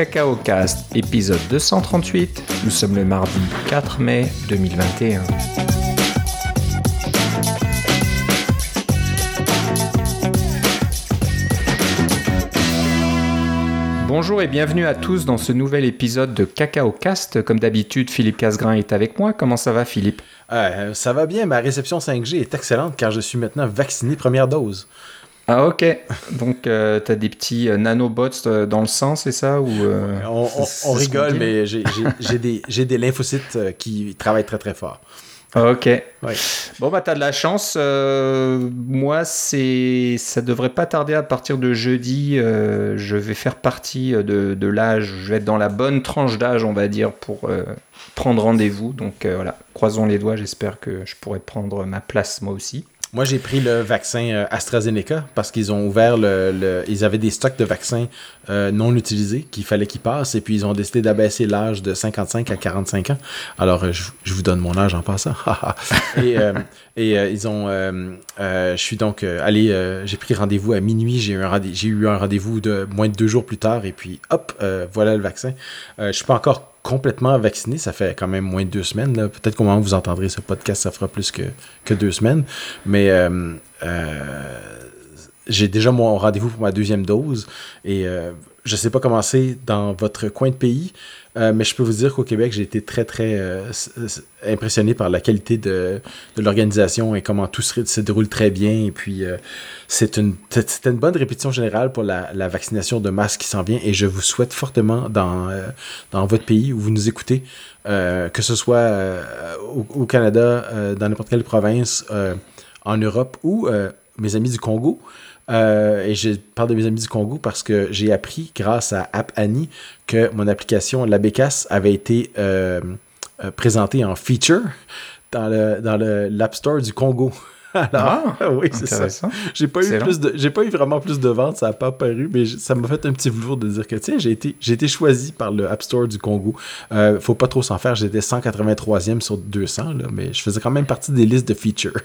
Cacao Cast, épisode 238. Nous sommes le mardi 4 mai 2021. Bonjour et bienvenue à tous dans ce nouvel épisode de Cacao Cast. Comme d'habitude, Philippe Casgrain est avec moi. Comment ça va, Philippe? Euh, ça va bien, ma réception 5G est excellente car je suis maintenant vacciné première dose. Ah ok, donc euh, t'as des petits euh, nanobots euh, dans le sang, c'est ça ou euh, On, rigole, mais j'ai- des, des lymphocytes qui travaillent très très fort. Ah, Ok. Ouais. Bon bah t'as de la chance. euh, moi c'est, ça devrait pas tarder à partir de jeudi. euh, je vais faire partie de, de l'âge. Je vais être dans la bonne tranche d'âge, on va dire, pour euh, prendre rendez-vous. Donc voilà, croisons les doigts. J'espère que je pourrai prendre ma place moi aussi. Moi, j'ai pris le vaccin euh, AstraZeneca parce qu'ils ont ouvert le, le- Ils avaient des stocks de vaccins euh, non utilisés qu'il fallait qu'ils passent et puis ils ont décidé d'abaisser l'âge de 55 à 45 ans. Alors, euh, je, je vous donne mon âge en passant. et et ils ont. je suis donc allé. j'ai pris rendez-vous à minuit. J'ai eu un, rendez- eu un rendez-vous de moins de deux jours plus tard et puis hop, voilà le vaccin. Je suis pas encore complètement vacciné. Ça fait quand même moins de deux semaines. Peut-être qu'au moment où vous entendrez ce podcast, ça fera plus que, deux semaines. Mais euh, euh, j'ai déjà mon rendez-vous pour ma deuxième dose et euh, je sais pas comment c'est dans votre coin de pays, euh, mais je peux vous dire qu'au Québec, j'ai été très, très euh, impressionné par la qualité de, l'organisation et comment tout se, déroule très bien. Et puis, euh, c'est une, une bonne répétition générale pour la, vaccination de masse qui s'en vient et je vous souhaite fortement dans, dans votre pays où vous nous écoutez, que ce soit au, Canada, dans n'importe quelle province, en Europe ou mes amis du Congo. Euh, et je parle de mes amis du Congo parce que j'ai appris grâce à App Annie que mon application La Bécasse avait été euh, euh, présentée en feature dans le dans le l'App Store du Congo. Alors, oui, c'est ça. J'ai pas eu Excellent. plus de, j'ai pas eu vraiment plus de ventes, ça a pas apparu, mais ça m'a fait un petit velours de dire que tiens, j'ai été, j'ai été choisi par le App Store du Congo. Euh, faut pas trop s'en faire, j'étais 183e sur 200 là, mais je faisais quand même partie des listes de features.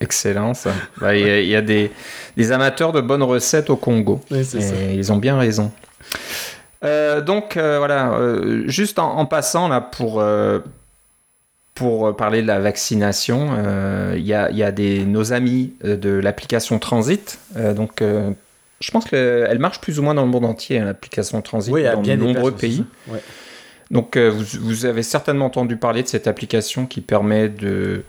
Excellent ça. Bah, Il y a, il y a des, des amateurs de bonnes recettes au Congo. Oui, c'est Et ça. ils ont bien raison. Euh, donc euh, voilà, euh, juste en, en passant là pour, pour parler de la vaccination, il y, a, y a des, nos amis de l'application Transit. donc je pense qu'elle marche plus ou moins dans le monde entier, hein, l'application Transit, Oui, dans bien de nombreux pays. Ouais. Donc vous, vous avez certainement entendu parler de cette application qui permet de,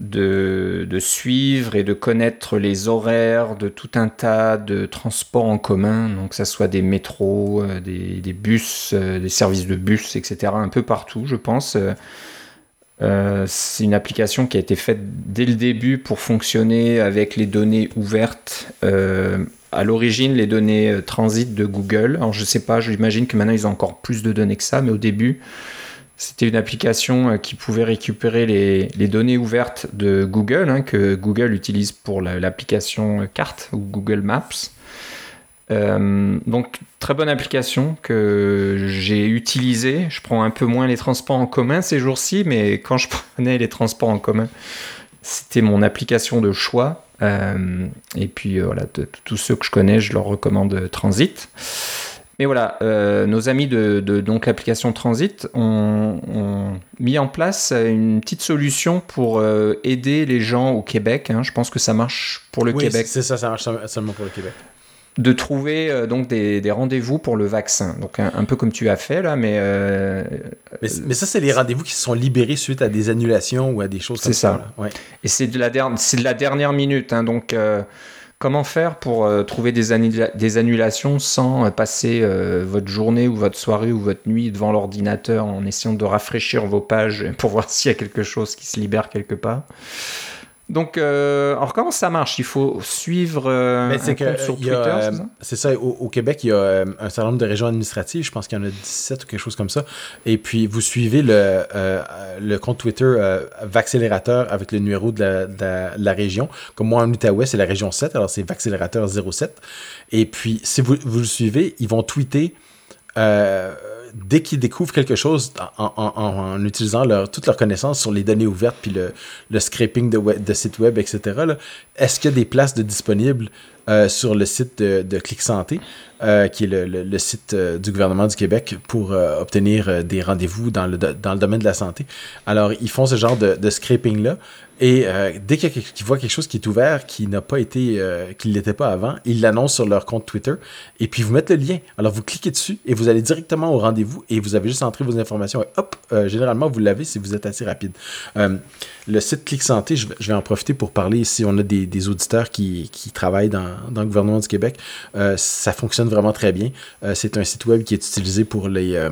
de, suivre et de connaître les horaires de tout un tas de transports en commun, donc que ce soit des métros, euh, des, bus, euh, des services de bus, etc. un peu partout, je pense. Euh, c'est une application qui a été faite dès le début pour fonctionner avec les données ouvertes. À l'origine, les données transit de Google. Alors, je sais pas, j'imagine que maintenant ils ont encore plus de données que ça, mais au début, c'était une application euh, qui pouvait récupérer les, données ouvertes de Google, hein, que Google utilise pour la- l'application carte ou Google Maps. Euh, donc très bonne application que j'ai utilisée. Je prends un peu moins les transports en commun ces jours-ci, mais quand je prenais les transports en commun, c'était mon application de choix. Euh, et puis voilà, de, tous ceux que je connais, je leur recommande Transit. Mais voilà, euh, nos amis de, de- donc l'application Transit ont, ont mis en place une petite solution pour euh, aider les gens au Québec. hein. je pense que ça marche pour le Oui, Québec c'est ça, ça marche seulement pour le Québec. de trouver euh, donc des, des rendez-vous pour le vaccin. Donc un, un peu comme tu as fait là, mais euh, Mais, mais ça, c'est les rendez-vous qui se sont libérés suite à des annulations ou à des choses comme C'est ça. ça. là. Ouais. et c'est de la dernière, c'est de la dernière minute. hein. donc euh, comment faire pour euh, trouver des, annula- des annulations sans euh, passer euh, votre journée ou votre soirée ou votre nuit devant l'ordinateur en essayant de rafraîchir vos pages pour voir s'il y a quelque chose qui se libère quelque part? Donc, euh, alors comment ça marche? Il faut suivre euh, Mais un c'est que compte sur Twitter, euh, c'est ça? au, au Québec, il y a euh, un certain nombre de régions administratives, je pense qu'il y en a 17 ou quelque chose comme ça. Et puis, vous suivez le, le compte Twitter Vaccélérateur avec le numéro de la, de la- de la région. Comme moi, en Outaouais, c'est la région 7, alors c'est Vaccélérateur 07. Et puis, si vous, vous le suivez, ils vont tweeter euh, dès qu'ils découvrent quelque chose en, utilisant leur, toute leur connaissance sur les données ouvertes, puis le, scraping de, sites web, etc., est-ce qu'il y a des places de disponibles sur le site de, de Clic Santé? Euh, qui est le, le, site euh, du gouvernement du Québec pour euh, obtenir des rendez-vous dans le, dans le domaine de la santé. Alors, ils font ce genre de, scraping-là. Et dès qu'ils voient quelque chose qui est ouvert, qui n'a pas été, qui ne l'était pas avant, ils l'annoncent sur leur compte Twitter et puis vous mettent le lien. Alors vous cliquez dessus et vous allez directement au rendez-vous et vous avez juste entré vos informations et hop, généralement vous l'avez si vous êtes assez rapide. le site Clic Santé, je, vais en profiter pour parler si on a des, des auditeurs qui, qui travaillent dans, dans, le gouvernement du Québec. ça fonctionne vraiment très bien. Euh, c'est un site web qui est utilisé pour les, euh,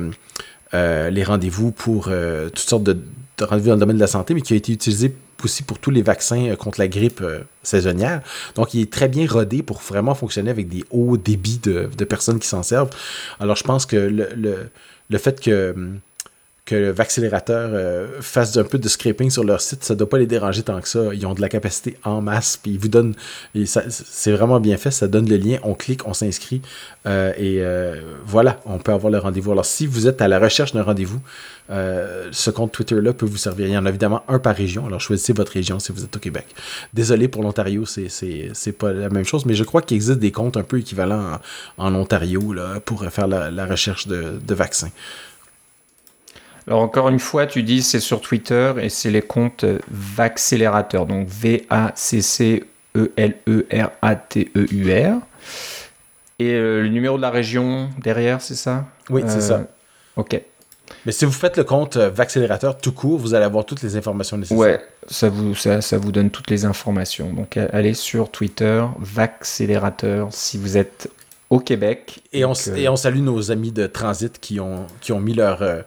euh, les rendez-vous, pour toutes sortes de, rendez-vous dans le domaine de la santé, mais qui a été utilisé aussi pour tous les vaccins contre la grippe saisonnière. Donc, il est très bien rodé pour vraiment fonctionner avec des hauts débits de, personnes qui s'en servent. Alors, je pense que le, le, le fait que hum, que le Vaccélérateur euh, fasse un peu de scraping sur leur site, ça doit pas les déranger tant que ça. Ils ont de la capacité en masse, puis ils vous donnent. C'est vraiment bien fait, ça donne le lien, on clique, on s'inscrit, euh, et euh, voilà, on peut avoir le rendez-vous. Alors, si vous êtes à la recherche d'un rendez-vous, ce compte Twitter-là peut vous servir. Il y en a évidemment un par région, alors choisissez votre région si vous êtes au Québec. Désolé pour l'Ontario, c'est pas la même chose, mais je crois qu'il existe des comptes un peu équivalents en, Ontario là, pour faire la, recherche de vaccins. Alors encore une fois, tu dis c'est sur Twitter et c'est les comptes Vaccélérateur, donc V-A-C-C-E-L-E-R-A-T-E-U-R. Et euh, le numéro de la région derrière, c'est ça? Oui, c'est ça. Euh, ok. Mais si vous faites le compte Vaccélérateur tout court, vous allez avoir toutes les informations nécessaires. Ouais, ça vous, ça, ça vous donne toutes les informations. Donc allez sur Twitter, Vaccélérateur, si vous êtes au Québec. Et on, et on salue nos amis de Transit qui ont, qui ont mis leur, euh,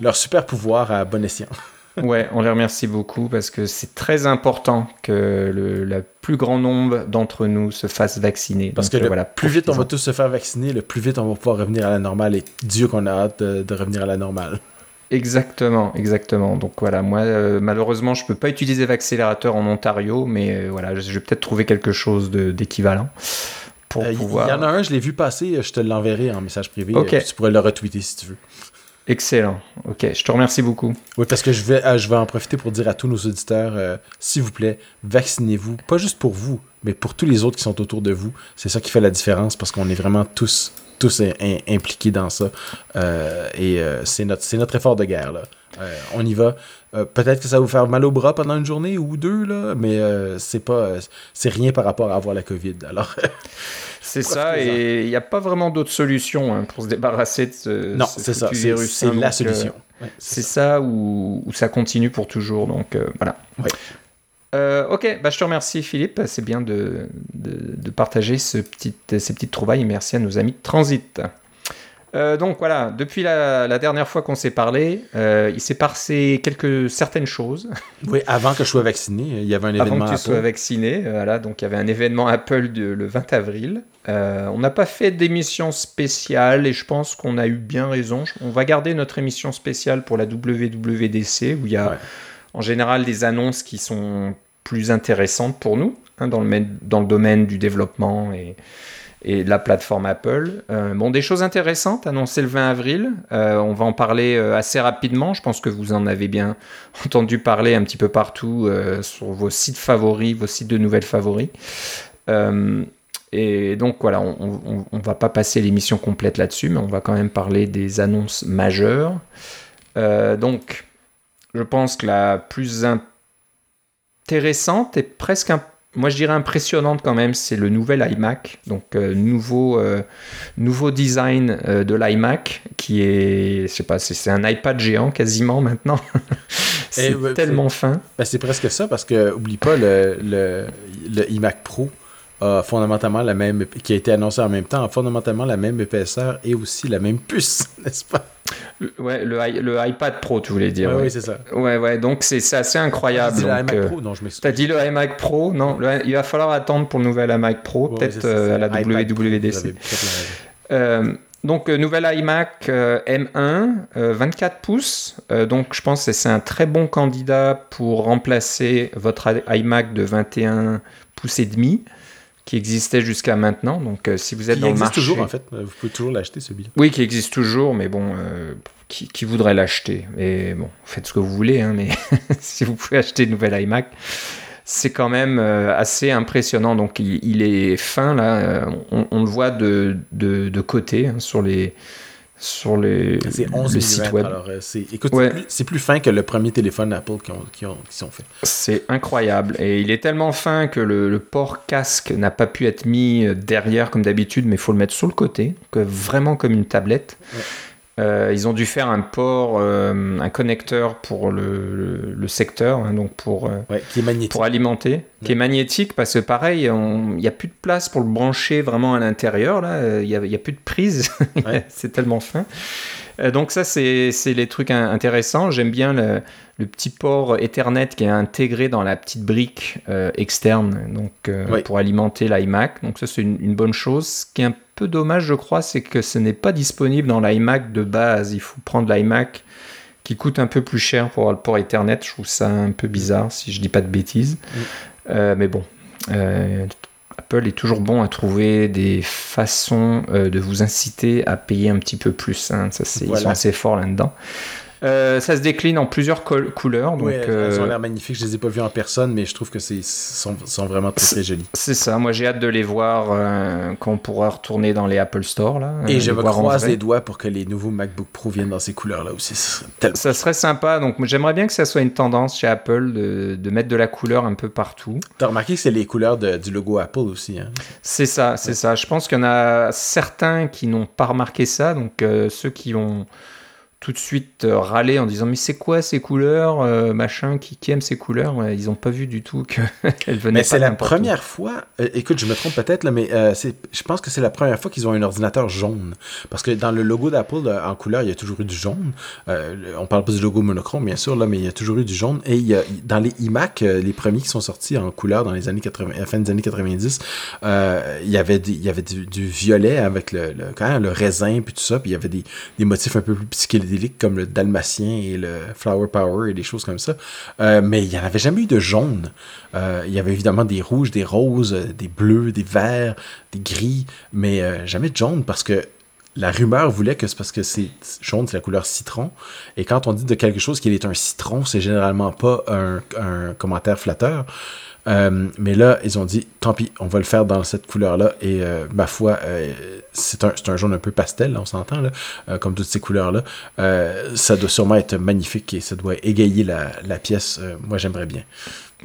leur super pouvoir à bon escient. ouais, on les remercie beaucoup parce que c'est très important que le plus grand nombre d'entre nous se fassent vacciner. Parce que le voilà, plus vite on va tous se faire vacciner, le plus vite on va pouvoir revenir à la normale. Et Dieu qu'on a hâte de, revenir à la normale. Exactement, exactement. Donc voilà, moi euh, malheureusement je peux pas utiliser l'accélérateur en Ontario, mais euh, voilà, je vais peut-être trouver quelque chose d'équivalent. Euh, il y en a un, je l'ai vu passer, je te l'enverrai en message privé. Tu pourrais le retweeter si tu veux. Excellent. Ok, je te remercie beaucoup. Oui, parce que je vais, euh, je vais en profiter pour dire à tous nos auditeurs, euh, s'il vous plaît, vaccinez-vous, pas juste pour vous, mais pour tous les autres qui sont autour de vous. C'est ça qui fait la différence parce qu'on est vraiment tous, tous impliqués dans ça. et c'est notre, notre effort de guerre. Là. On y va. Peut-être que ça va vous faire mal au bras pendant une journée ou deux, là, mais c'est pas, c'est rien par rapport à avoir la COVID. Alors. C'est ça, et il n'y a pas vraiment d'autre solution hein, pour se débarrasser de ce, non, c'est ça, virus. C'est la solution. Euh, c'est ça, ou, ça continue pour toujours. Donc euh, voilà. Euh, ok, bah, je te remercie Philippe. C'est bien de, de, partager ce petit, ces petites trouvailles. merci à nos amis de Transit. Euh, donc voilà, depuis la, dernière fois qu'on s'est parlé, euh, il s'est passé quelques certaines choses. Oui, avant que je sois vacciné, il y avait un événement. Avant que tu sois vacciné, euh, voilà, donc il y avait un événement Apple le 20 avril. on n'a pas fait d'émission spéciale et je pense qu'on a eu bien raison. On va garder notre émission spéciale pour la WWDC où il y a en général des annonces qui sont plus intéressantes pour nous hein, dans, le, dans le domaine du développement et et la plateforme Apple. Euh, bon, des choses intéressantes annoncées le 20 avril. Euh, on va en parler euh, assez rapidement. Je pense que vous en avez bien entendu parler un petit peu partout sur vos sites favoris, vos sites de nouvelles favoris. et donc voilà, on ne va pas passer l'émission complète là-dessus, mais on va quand même parler des annonces majeures. donc, je pense que la plus intéressante et presque un moi je dirais impressionnante quand même, c'est le nouvel iMac, donc euh, nouveau, euh, nouveau design euh, de l'iMac qui est, je sais pas, c'est un iPad géant quasiment maintenant. c'est eh, tellement fin. Ben, c'est presque ça parce que oublie pas le, le, le iMac Pro a fondamentalement la même, qui a été annoncé en même temps, a fondamentalement la même épaisseur et aussi la même puce, n'est-ce pas? Ouais, le, le, iPad Pro, tu voulais dire. Oui, c'est ça. Ouais, ouais, donc c'est assez incroyable. Tu as dit le iMac Pro, non, je T'as dit le iMac Pro, non, il va falloir attendre pour le nouvel iMac Pro, peut-être euh, à la WWDC. Euh, donc, euh, nouvel iMac M1, 24 pouces. donc, je pense que c'est un très bon candidat pour remplacer votre iMac de 21 pouces et demi qui existait jusqu'à maintenant. Donc, euh, si vous êtes dans le marché, toujours en fait, vous pouvez toujours l'acheter ce billet. Oui, qui existe toujours, mais bon, euh, qui, voudrait l'acheter? Et bon, faites ce que vous voulez, hein, mais si vous pouvez acheter une nouvelle iMac, c'est quand même assez impressionnant. Donc il, est fin là, on, le voit de, de, côté hein, sur les sur les, c'est 11 sites web. Alors, c'est, écoute, c'est, plus, fin que le premier téléphone Apple qui, ont, qui, ont, qui sont faits. C'est incroyable. Et il est tellement fin que le, port casque n'a pas pu être mis derrière comme d'habitude, mais il faut le mettre sur le côté, que, vraiment comme une tablette. Euh, ils ont dû faire un port, euh, un connecteur pour le, le, secteur, hein, donc pour, euh, qui est pour alimenter, qui est magnétique parce que pareil, il n'y a plus de place pour le brancher vraiment à l'intérieur. Là, il n'y a, a, plus de prise, c'est tellement fin. donc ça, c'est les trucs intéressants. J'aime bien le, le, petit port Ethernet qui est intégré dans la petite brique externe, donc pour alimenter l'iMac. Donc ça, c'est une, une, bonne chose. Ce qui est un peu dommage, je crois, c'est que ce n'est pas disponible dans l'iMac de base. Il faut prendre l'iMac qui coûte un peu plus cher pour le port Ethernet. Je trouve ça un peu bizarre, si je dis pas de bêtises. Mm. Euh, mais bon, euh, Apple est toujours bon à trouver des façons euh, de vous inciter à payer un petit peu plus. Hein. Ça, Ils sont assez forts là-dedans. Euh, ça se décline en plusieurs couleurs. Donc, elles, ont euh, l'air magnifiques. Je les ai pas vues en personne, mais je trouve que c'est sont, sont, vraiment très, très jolies. C'est ça. Moi, j'ai hâte de les voir euh, quand on pourra retourner dans les Apple Store. Là, Et je me croise les doigts pour que les nouveaux MacBook Pro viennent dans ces couleurs-là aussi. Ça serait, sympa. Donc, j'aimerais bien que ça soit une tendance chez Apple de, de mettre de la couleur un peu partout. T'as remarqué que c'est les couleurs du logo Apple aussi. Hein? C'est ça, c'est ça. Je pense qu'il y en a certains qui n'ont pas remarqué ça. Donc, ceux qui ont tout de suite euh, râler en disant mais c'est quoi ces couleurs euh, machin qui, qui aime ces couleurs? Ils n'ont pas vu du tout qu'elles venaient mais c'est la première fois euh, écoute je me trompe peut-être là mais je pense que c'est la première fois qu'ils ont un ordinateur jaune. Parce que dans le logo d'Apple en couleur il y a toujours eu du jaune. On parle pas du logo monochrome bien sûr là mais il y a toujours eu du jaune. Et il y a, dans les iMac les premiers qui sont sortis en couleur dans les années 80 à la fin des années 90 il y avait il y avait du, violet avec le, quand même, le raisin puis tout ça puis il y avait des, des motifs un peu plus psychédéliques comme le dalmatien et le flower power et des choses comme ça. Euh, mais il n'y en avait jamais eu de jaune. Euh, il y avait évidemment des rouges, des roses, des bleus, des verts, des gris, mais euh, jamais de jaune parce que la rumeur voulait que c'est parce que c'est jaune, c'est la couleur citron. Et quand on dit de quelque chose qu'il est un citron, c'est généralement pas un, un commentaire flatteur. Euh, mais là, ils ont dit, tant pis, on va le faire dans cette couleur-là. Et euh, ma foi, euh, c'est un, un, jaune un peu pastel, on s'entend, là, comme toutes ces couleurs-là. ça doit sûrement être magnifique et ça doit égayer la, la pièce. moi, j'aimerais bien.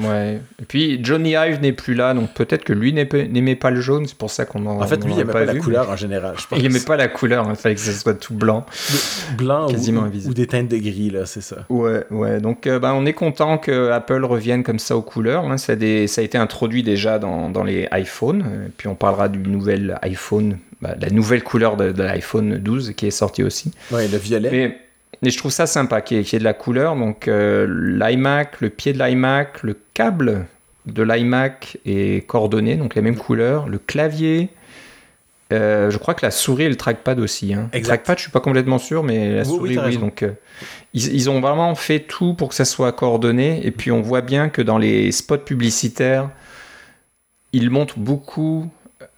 Ouais. Et puis Johnny Ive n'est plus là, donc peut-être que lui n'aimait pas le jaune, c'est pour ça qu'on en En fait, lui, il n'aimait pas, la couleur en général. Je pense il n'aimait pas la couleur, il fallait que ce soit tout blanc. Blanc quasiment ou, ou, des teintes de gris, là, c'est ça. Ouais, ouais. Donc euh, bah, on est content que Apple revienne comme ça aux couleurs. Hein. Ça, a des... ça, a été introduit déjà dans, dans les iPhones. Et puis on parlera du nouvel iPhone, bah, la nouvelle couleur de, de l'iPhone 12 qui est sortie aussi. Ouais, le violet. Mais mais je trouve ça sympa qu'il y, ait de la couleur. Donc euh, l'iMac, le pied de l'iMac, le câble de l'iMac est coordonné, donc les mêmes couleurs. Le clavier, euh, je crois que la souris et le trackpad aussi. Hein. Le trackpad, je suis pas complètement sûr, mais la souris, oui. Donc, euh, ils, ils, ont vraiment fait tout pour que ça soit coordonné. Et puis, on voit bien que dans les spots publicitaires, ils montrent beaucoup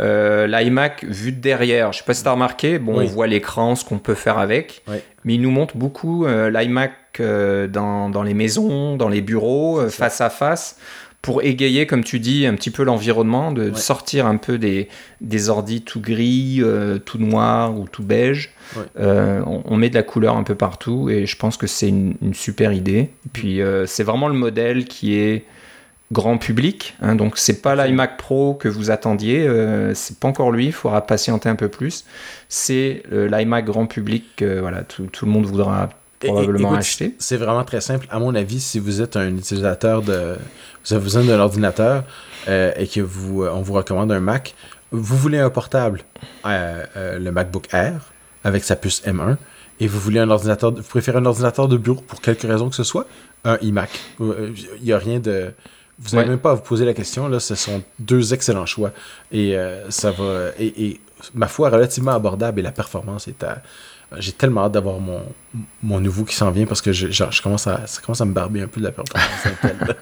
euh, l'iMac vu de derrière. Je sais pas si tu as remarqué, bon, on voit l'écran, ce qu'on peut faire avec, mais il nous montre beaucoup euh, l'iMac euh, dans, dans, les maisons, dans les bureaux, face à face, pour égayer, comme tu dis, un petit peu l'environnement, de sortir un peu des, des ordis tout gris, tout noir ou tout beige. On, on, met de la couleur un peu partout et je pense que c'est une, une, super idée. Puis c'est vraiment le modèle qui est grand public. Hein, donc c'est pas l'iMac Pro que vous attendiez, euh, c'est pas encore lui, il faudra patienter un peu plus. C'est euh, l'iMac grand public que voilà, tout, le monde voudra probablement acheter. C'est vraiment très simple. À mon avis, si vous êtes un utilisateur de. Vous avez besoin d'un ordinateur euh, et que vous, on vous recommande un Mac, vous voulez un portable, le MacBook Air avec sa puce M1, et vous voulez un ordinateur, vous préférez un ordinateur de bureau pour quelque raison que ce soit, un iMac. Il n'y a rien de vous n'avez même pas à vous poser la question, là, ce sont deux excellents choix. Et euh, ça va. Et, ma foi, relativement abordable et la performance est à. J'ai tellement hâte d'avoir mon, mon nouveau qui s'en vient parce que je, je commence à, ça commence à me barber un peu de la performance.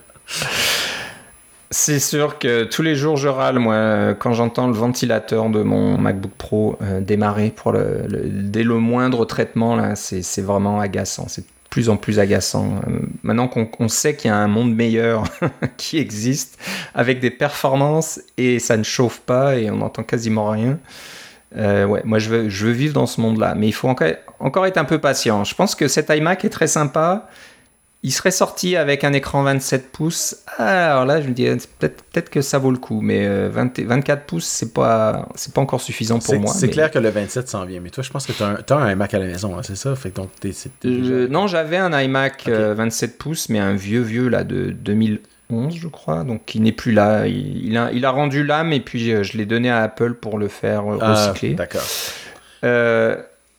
C'est sûr que tous les jours je râle, moi, quand j'entends le ventilateur de mon MacBook Pro euh, démarrer pour le, dès le moindre traitement, là, c'est vraiment agaçant. C'est plus en plus agaçant. Euh, maintenant qu'on sait qu'il y a un monde meilleur qui existe, avec des performances et ça ne chauffe pas et on n'entend quasiment rien. Euh, ouais, moi je veux, vivre dans ce monde-là, mais il faut encore, encore être un peu patient. Je pense que cet iMac est très sympa il serait sorti avec un écran 27 pouces. Alors là, je me dis peut-être peut que ça vaut le coup, mais 24 euh, pouces, c'est pas c'est pas encore suffisant pour moi. C'est clair que le 27 s'en vient, mais toi, je pense que tu as, un iMac à la maison, hein, c'est ça? Fait donc euh, Non, j'avais un iMac 27 euh, pouces, mais un vieux vieux là de 2011, je crois, donc il n'est plus là. Il, a, il a rendu l'âme et puis je l'ai donné à Apple pour le faire ah, recycler. D'accord.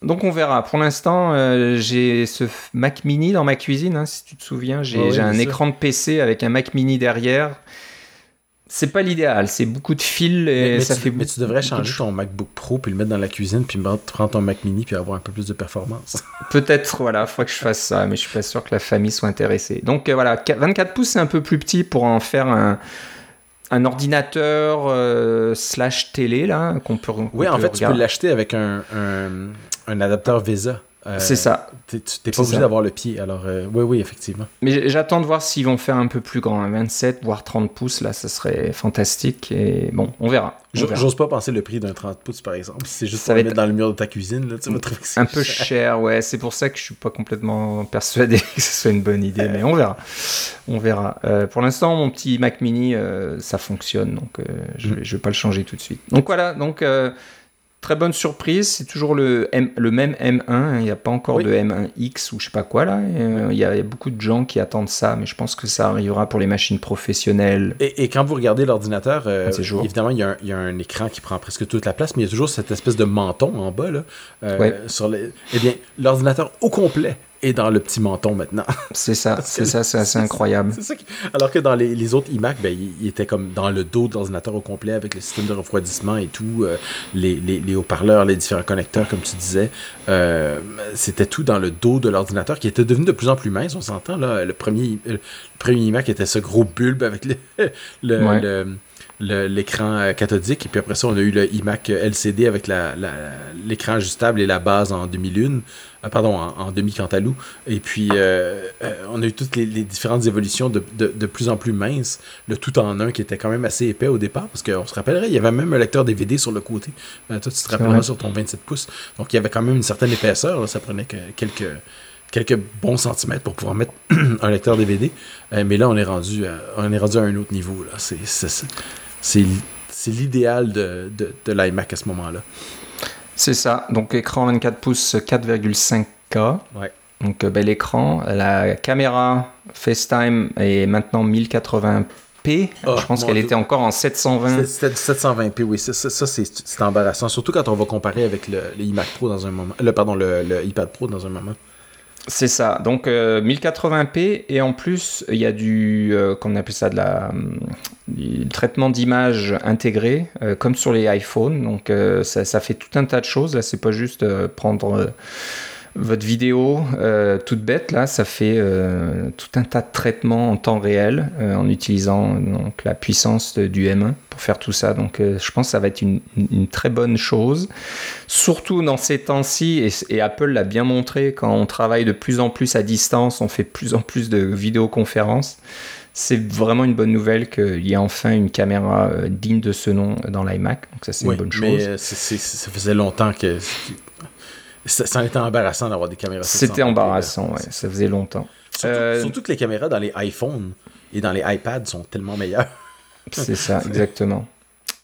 Donc on verra. Pour l'instant, euh, j'ai ce Mac Mini dans ma cuisine, hein, si tu te souviens. J'ai un écran de PC avec un Mac Mini derrière. C'est pas l'idéal, c'est beaucoup de fils et ça tu, fait Mais tu devrais changer ton MacBook Pro puis le mettre dans la cuisine puis prendre ton Mac Mini puis avoir un peu plus de performance. Peut-être, voilà, faudrait que je fasse ça, mais je suis pas sûr que la famille soit intéressée. Donc euh, voilà, 24 pouces c'est un peu plus petit pour en faire un, un ordinateur euh, slash télé là qu'on peut. oui, en fait, tu peux l'acheter avec un, un adapteur VESA. Euh, c'est ça. Tu n'es pas obligé d'avoir le pied. Alors, euh, oui, oui, effectivement. Mais j'attends de voir s'ils vont faire un peu plus grand. 27, voire 30 pouces, là, ça serait fantastique. Et bon, on verra. J'ose pas penser le prix d'un 30 pouces, par exemple. c'est juste ça pour le mettre dans le mur de ta cuisine, là, tu vas Un peu cher. ouais. C'est pour ça que je suis pas complètement persuadé que ce soit une bonne idée. mais on verra. On verra. Euh, pour l'instant, mon petit Mac Mini, ça fonctionne. Donc, je, ne mm. vais pas le changer tout de suite. Donc voilà. Donc très bonne surprise. C'est toujours le, le même M1. Hein. Il n'y a pas encore de M1X ou je sais pas quoi là. Euh, il y, a beaucoup de gens qui attendent ça, mais je pense que ça arrivera pour les machines professionnelles. Et, quand vous regardez l'ordinateur, euh, évidemment, il y, a un, écran qui prend presque toute la place, mais il y a toujours cette espèce de menton en bas. Là, euh, sur les... Eh bien, l'ordinateur au complet et dans le petit menton maintenant. C'est ça, c'est ça, c'est assez incroyable. Alors que dans les, autres iMac, ben, il, était comme dans le dos de l'ordinateur au complet avec le système de refroidissement et tout, euh, les, haut-parleurs, les différents connecteurs, comme tu disais. Euh, c'était tout dans le dos de l'ordinateur qui était devenu de plus en plus mince, on s'entend. là. Le premier, le premier iMac était ce gros bulbe avec le, le l'écran euh, cathodique. Et puis après ça, on a eu le iMac LCD avec l'écran ajustable et la base en demi-lune. Euh, pardon, en, demi-cantalou. Et puis, euh, on a eu toutes les, différentes évolutions de, plus en plus minces. Le tout en un qui était quand même assez épais au départ. Parce qu'on se rappellerait, il y avait même un lecteur DVD sur le côté. toi, tu te rappelleras sur ton 27 pouces. Donc, il y avait quand même une certaine épaisseur. Ça prenait quelques quelques bons centimètres pour pouvoir mettre un lecteur DVD. mais là, on est rendu à, on est rendu à un autre niveau. C'est c'est l'idéal de, de, l'iMac à ce moment-là. C'est ça. Donc écran 24 pouces 4,5K. Ouais. Donc euh, bel écran. La caméra FaceTime est maintenant 1080p. Ah, je pense qu'elle était encore en 720. C'était 720p, oui. Ça, ça, c'est embarrassant. Surtout quand on va comparer avec le, iMac Pro dans un moment. Le, pardon, le, le iPad Pro dans un moment. C'est ça. Donc 1080p euh, et en plus il y a du euh, appelle ça de du traitement d'image intégré euh, comme sur les iPhones. Donc ça, ça, fait tout un tas de choses. Là c'est pas juste prendre votre vidéo euh, toute bête là, ça fait euh, tout un tas de traitements en temps réel euh, en utilisant donc la puissance du M1 pour faire tout ça. Donc je pense que ça va être une, très bonne chose, surtout dans ces temps-ci et, Apple l'a bien montré quand on travaille de plus en plus à distance, on fait de plus en plus de vidéoconférences. C'est vraiment une bonne nouvelle qu'il y ait enfin une caméra digne de ce nom dans l'iMac. Donc ça c'est une bonne chose. Mais ça faisait longtemps que ça, ça a été embarrassant d'avoir des caméras. C'était embarrassant, ouais. Ça faisait longtemps. Euh, surtout, que les caméras dans les iPhones et dans les iPads sont tellement meilleures. C'est ça, exactement.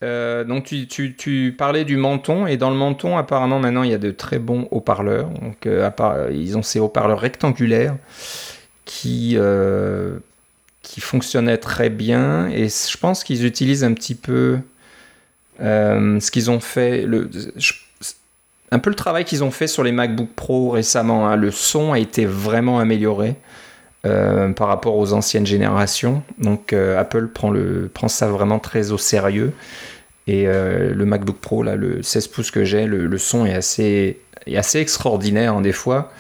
Euh, donc tu, tu, tu, parlais du menton et dans le menton apparemment maintenant il y a de très bons haut-parleurs donc euh, ils ont ces haut-parleurs rectangulaires qui qui fonctionnaient très bien et je pense qu'ils utilisent un petit peu ce qu'ils ont fait le, un peu le travail qu'ils ont fait sur les MacBook Pro récemment. Hein. Le son a été vraiment amélioré euh, par rapport aux anciennes générations. Donc euh, Apple prend, le, prend ça vraiment très au sérieux. Et euh, le MacBook Pro, là, le 16 pouces que j'ai, le, son est assez, extraordinaire hein, des fois.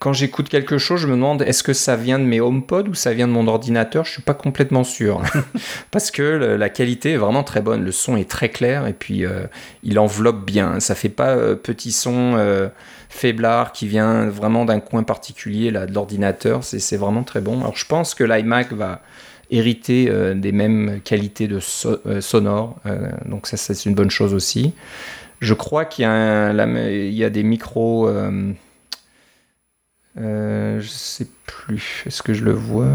Quand j'écoute quelque chose, je me demande est-ce que ça vient de mes HomePod ou ça vient de mon ordinateur? Je suis pas complètement sûr. Parce que la qualité est vraiment très bonne. Le son est très clair et puis euh, il enveloppe bien. Ça fait pas euh, petit son euh, faiblard qui vient vraiment d'un coin particulier là, de l'ordinateur. C'est vraiment très bon. Alors je pense que l'iMac va hériter des mêmes qualités de sonore. donc ça, c'est une bonne chose aussi. Je crois qu'il y, il y, a des micros euh, je sais plus. Est-ce que je le vois?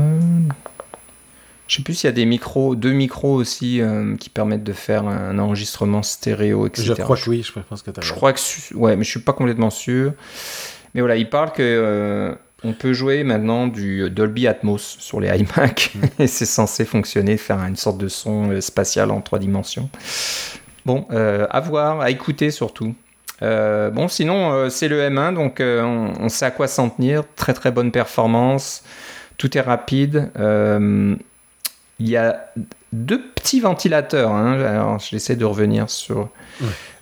Je sais plus s'il y a des micros, deux micros aussi euh, qui permettent de faire un enregistrement stéréo, etc. Je crois que oui, je pense que tu as Je crois que ouais, mais je suis pas complètement sûr. Mais voilà, il parle que euh, on peut jouer maintenant du Dolby Atmos sur les iMac mm. et c'est censé fonctionner, faire une sorte de son spatial en trois dimensions. Bon, à voir, à écouter surtout. Euh, bon, sinon, euh, c'est le M1, donc euh, on, sait à quoi s'en tenir. Très très bonne performance. Tout est rapide. Il y a deux petits ventilateurs. Hein. Alors, j'essaie de revenir sur.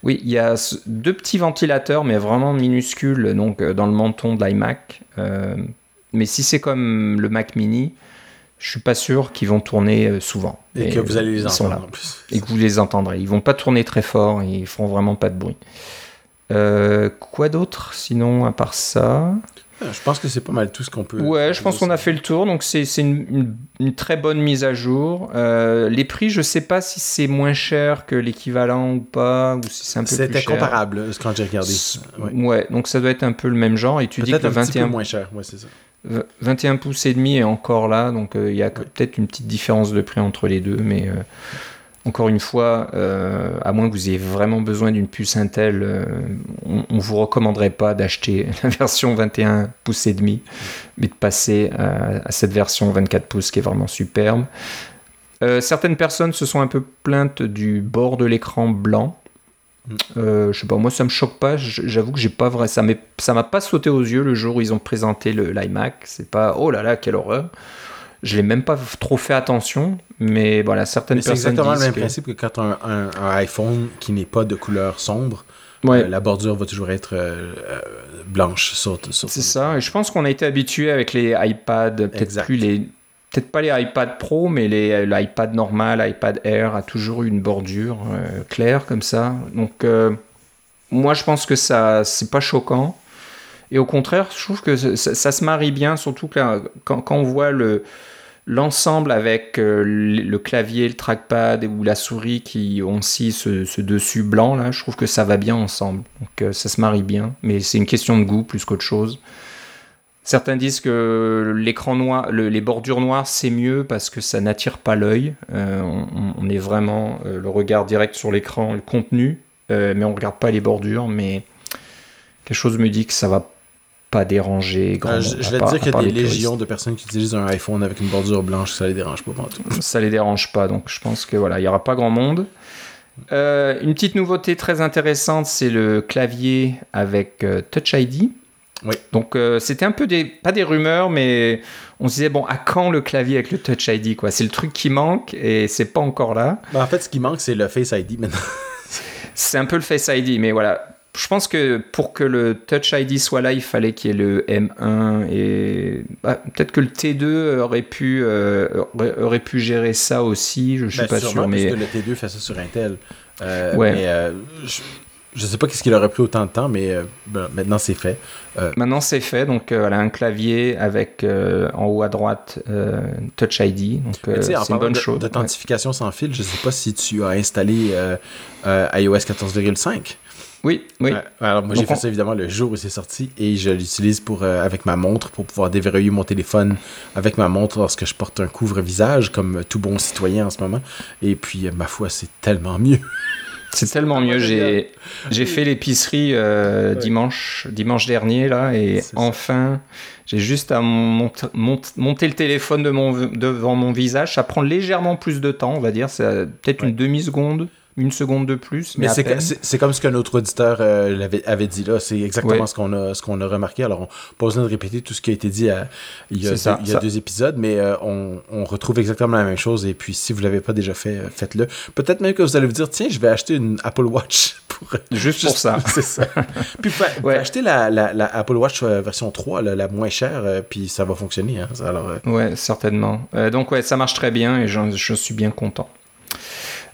Oui, il y a deux petits ventilateurs, mais vraiment minuscules, donc dans le menton de l'iMac. mais si c'est comme le Mac Mini, je suis pas sûr qu'ils vont tourner souvent. Et, que vous allez les entendre en plus. Et que vous les entendrez. Ils vont pas tourner très fort, ils font vraiment pas de bruit. Euh, quoi d'autre sinon à part ça? Euh, je pense que c'est pas mal tout ce qu'on peut. Ouais, je pense qu'on a fait le tour. Donc c'est une, très bonne mise à jour. Euh, les prix, je sais pas si c'est moins cher que l'équivalent ou pas, ou si c'est un peu plus cher. C'était comparable quand j'ai regardé. Ouais. donc ça doit être un peu le même genre. Et tu dis que le 21 moins cher, ouais, c'est ça. 21 pouces et demi est encore là, donc il y a peut-être une petite différence de prix entre les deux, mais encore une fois, euh, à moins que vous ayez vraiment besoin d'une puce Intel, euh, on ne vous recommanderait pas d'acheter la version 21 pouces et demi, mais de passer à, cette version 24 pouces qui est vraiment superbe. Euh, certaines personnes se sont un peu plaintes du bord de l'écran blanc. je sais pas, moi ça me choque pas. J'avoue que j'ai pas vrai, ça m'a pas sauté aux yeux le jour où ils ont présenté l'iMac. C'est pas oh là là quelle horreur. Je l'ai même pas trop fait attention, mais voilà, certaines personnes. C'est exactement le même principe que quand un, un, iPhone qui n'est pas de couleur sombre, euh, la bordure va toujours être euh, euh, blanche sur. C'est ça. Et je pense qu'on a été habitué avec les iPads, peut-être plus les. Peut-être pas les iPad Pro, mais l'iPad normal, l'iPad Air a toujours eu une bordure claire comme ça. Donc, moi, je pense que ça, c'est pas choquant. Et au contraire, je trouve que ça, ça se marie bien, surtout quand, quand on voit le, l'ensemble avec euh, le clavier, le trackpad ou la souris qui ont aussi ce, dessus blanc là, je trouve que ça va bien ensemble. Donc euh, ça se marie bien, mais c'est une question de goût plus qu'autre chose. Certains disent que l'écran noir, les bordures noires, c'est mieux parce que ça n'attire pas l'œil. Euh, on, est vraiment le regard direct sur l'écran, le contenu, mais on regarde pas les bordures. Mais quelque chose me dit que ça va pas déranger grand Je, vais te dire qu'il y a des légions de personnes qui utilisent un iPhone avec une bordure blanche, ça les dérange pas tout. Ça les dérange pas, donc je pense que voilà, il y aura pas grand monde. Euh, une petite nouveauté très intéressante, c'est le clavier avec euh, Touch ID. Oui. Donc euh, c'était un peu des pas des rumeurs, mais on se disait bon à quand le clavier avec le Touch ID quoi? C'est le truc qui manque et c'est pas encore là. Bah, en fait, ce qui manque c'est le Face ID maintenant. c'est un peu le Face ID, mais voilà je pense que pour que le Touch ID soit là, il fallait qu'il y ait le M1 et bah, peut-être que le T2 aurait pu euh, aurait, pu gérer ça aussi. Je suis ben, pas sûr, mais parce que le T2 fait ça sur Intel. Euh, ouais. Mais, euh, je, ne sais pas qu'est-ce qu'il aurait pris autant de temps, mais ben, maintenant c'est fait. Maintenant c'est fait, donc voilà un clavier avec en haut à droite Touch ID, donc c'est une bonne chose. D'authentification sans fil, je sais pas si tu as installé iOS 14.5. Oui, oui. alors moi j'ai fait ça évidemment le jour où c'est sorti et je l'utilise pour euh, avec ma montre pour pouvoir déverrouiller mon téléphone avec ma montre lorsque je porte un couvre-visage comme tout bon citoyen en ce moment. Et puis euh, ma foi, c'est tellement mieux. C'est tellement mieux. J'ai j'ai fait l'épicerie euh, dimanche dimanche dernier là et enfin j'ai juste à monter, monter, le téléphone de mon, devant mon visage. Ça prend légèrement plus de temps, on va dire. C'est peut-être une demi seconde une seconde de plus. Mais, c'est comme ce qu'un autre auditeur euh, avait, dit là. C'est exactement ce qu'on a, ce qu'on a remarqué. Alors, on pas besoin de répéter tout ce qui a été dit il y a, deux, deux, épisodes, mais euh, on, on, retrouve exactement la même chose. Et puis, si vous ne l'avez pas déjà fait, euh, faites-le. Peut-être même que vous allez vous dire tiens, je vais acheter une Apple Watch juste, pour ça. C'est ça. Puis vous acheter la, la, Apple Watch version 3, la, moins chère, puis ça va fonctionner. Hein. Alors, Ouais, certainement. donc ouais, ça marche très bien et je suis bien content.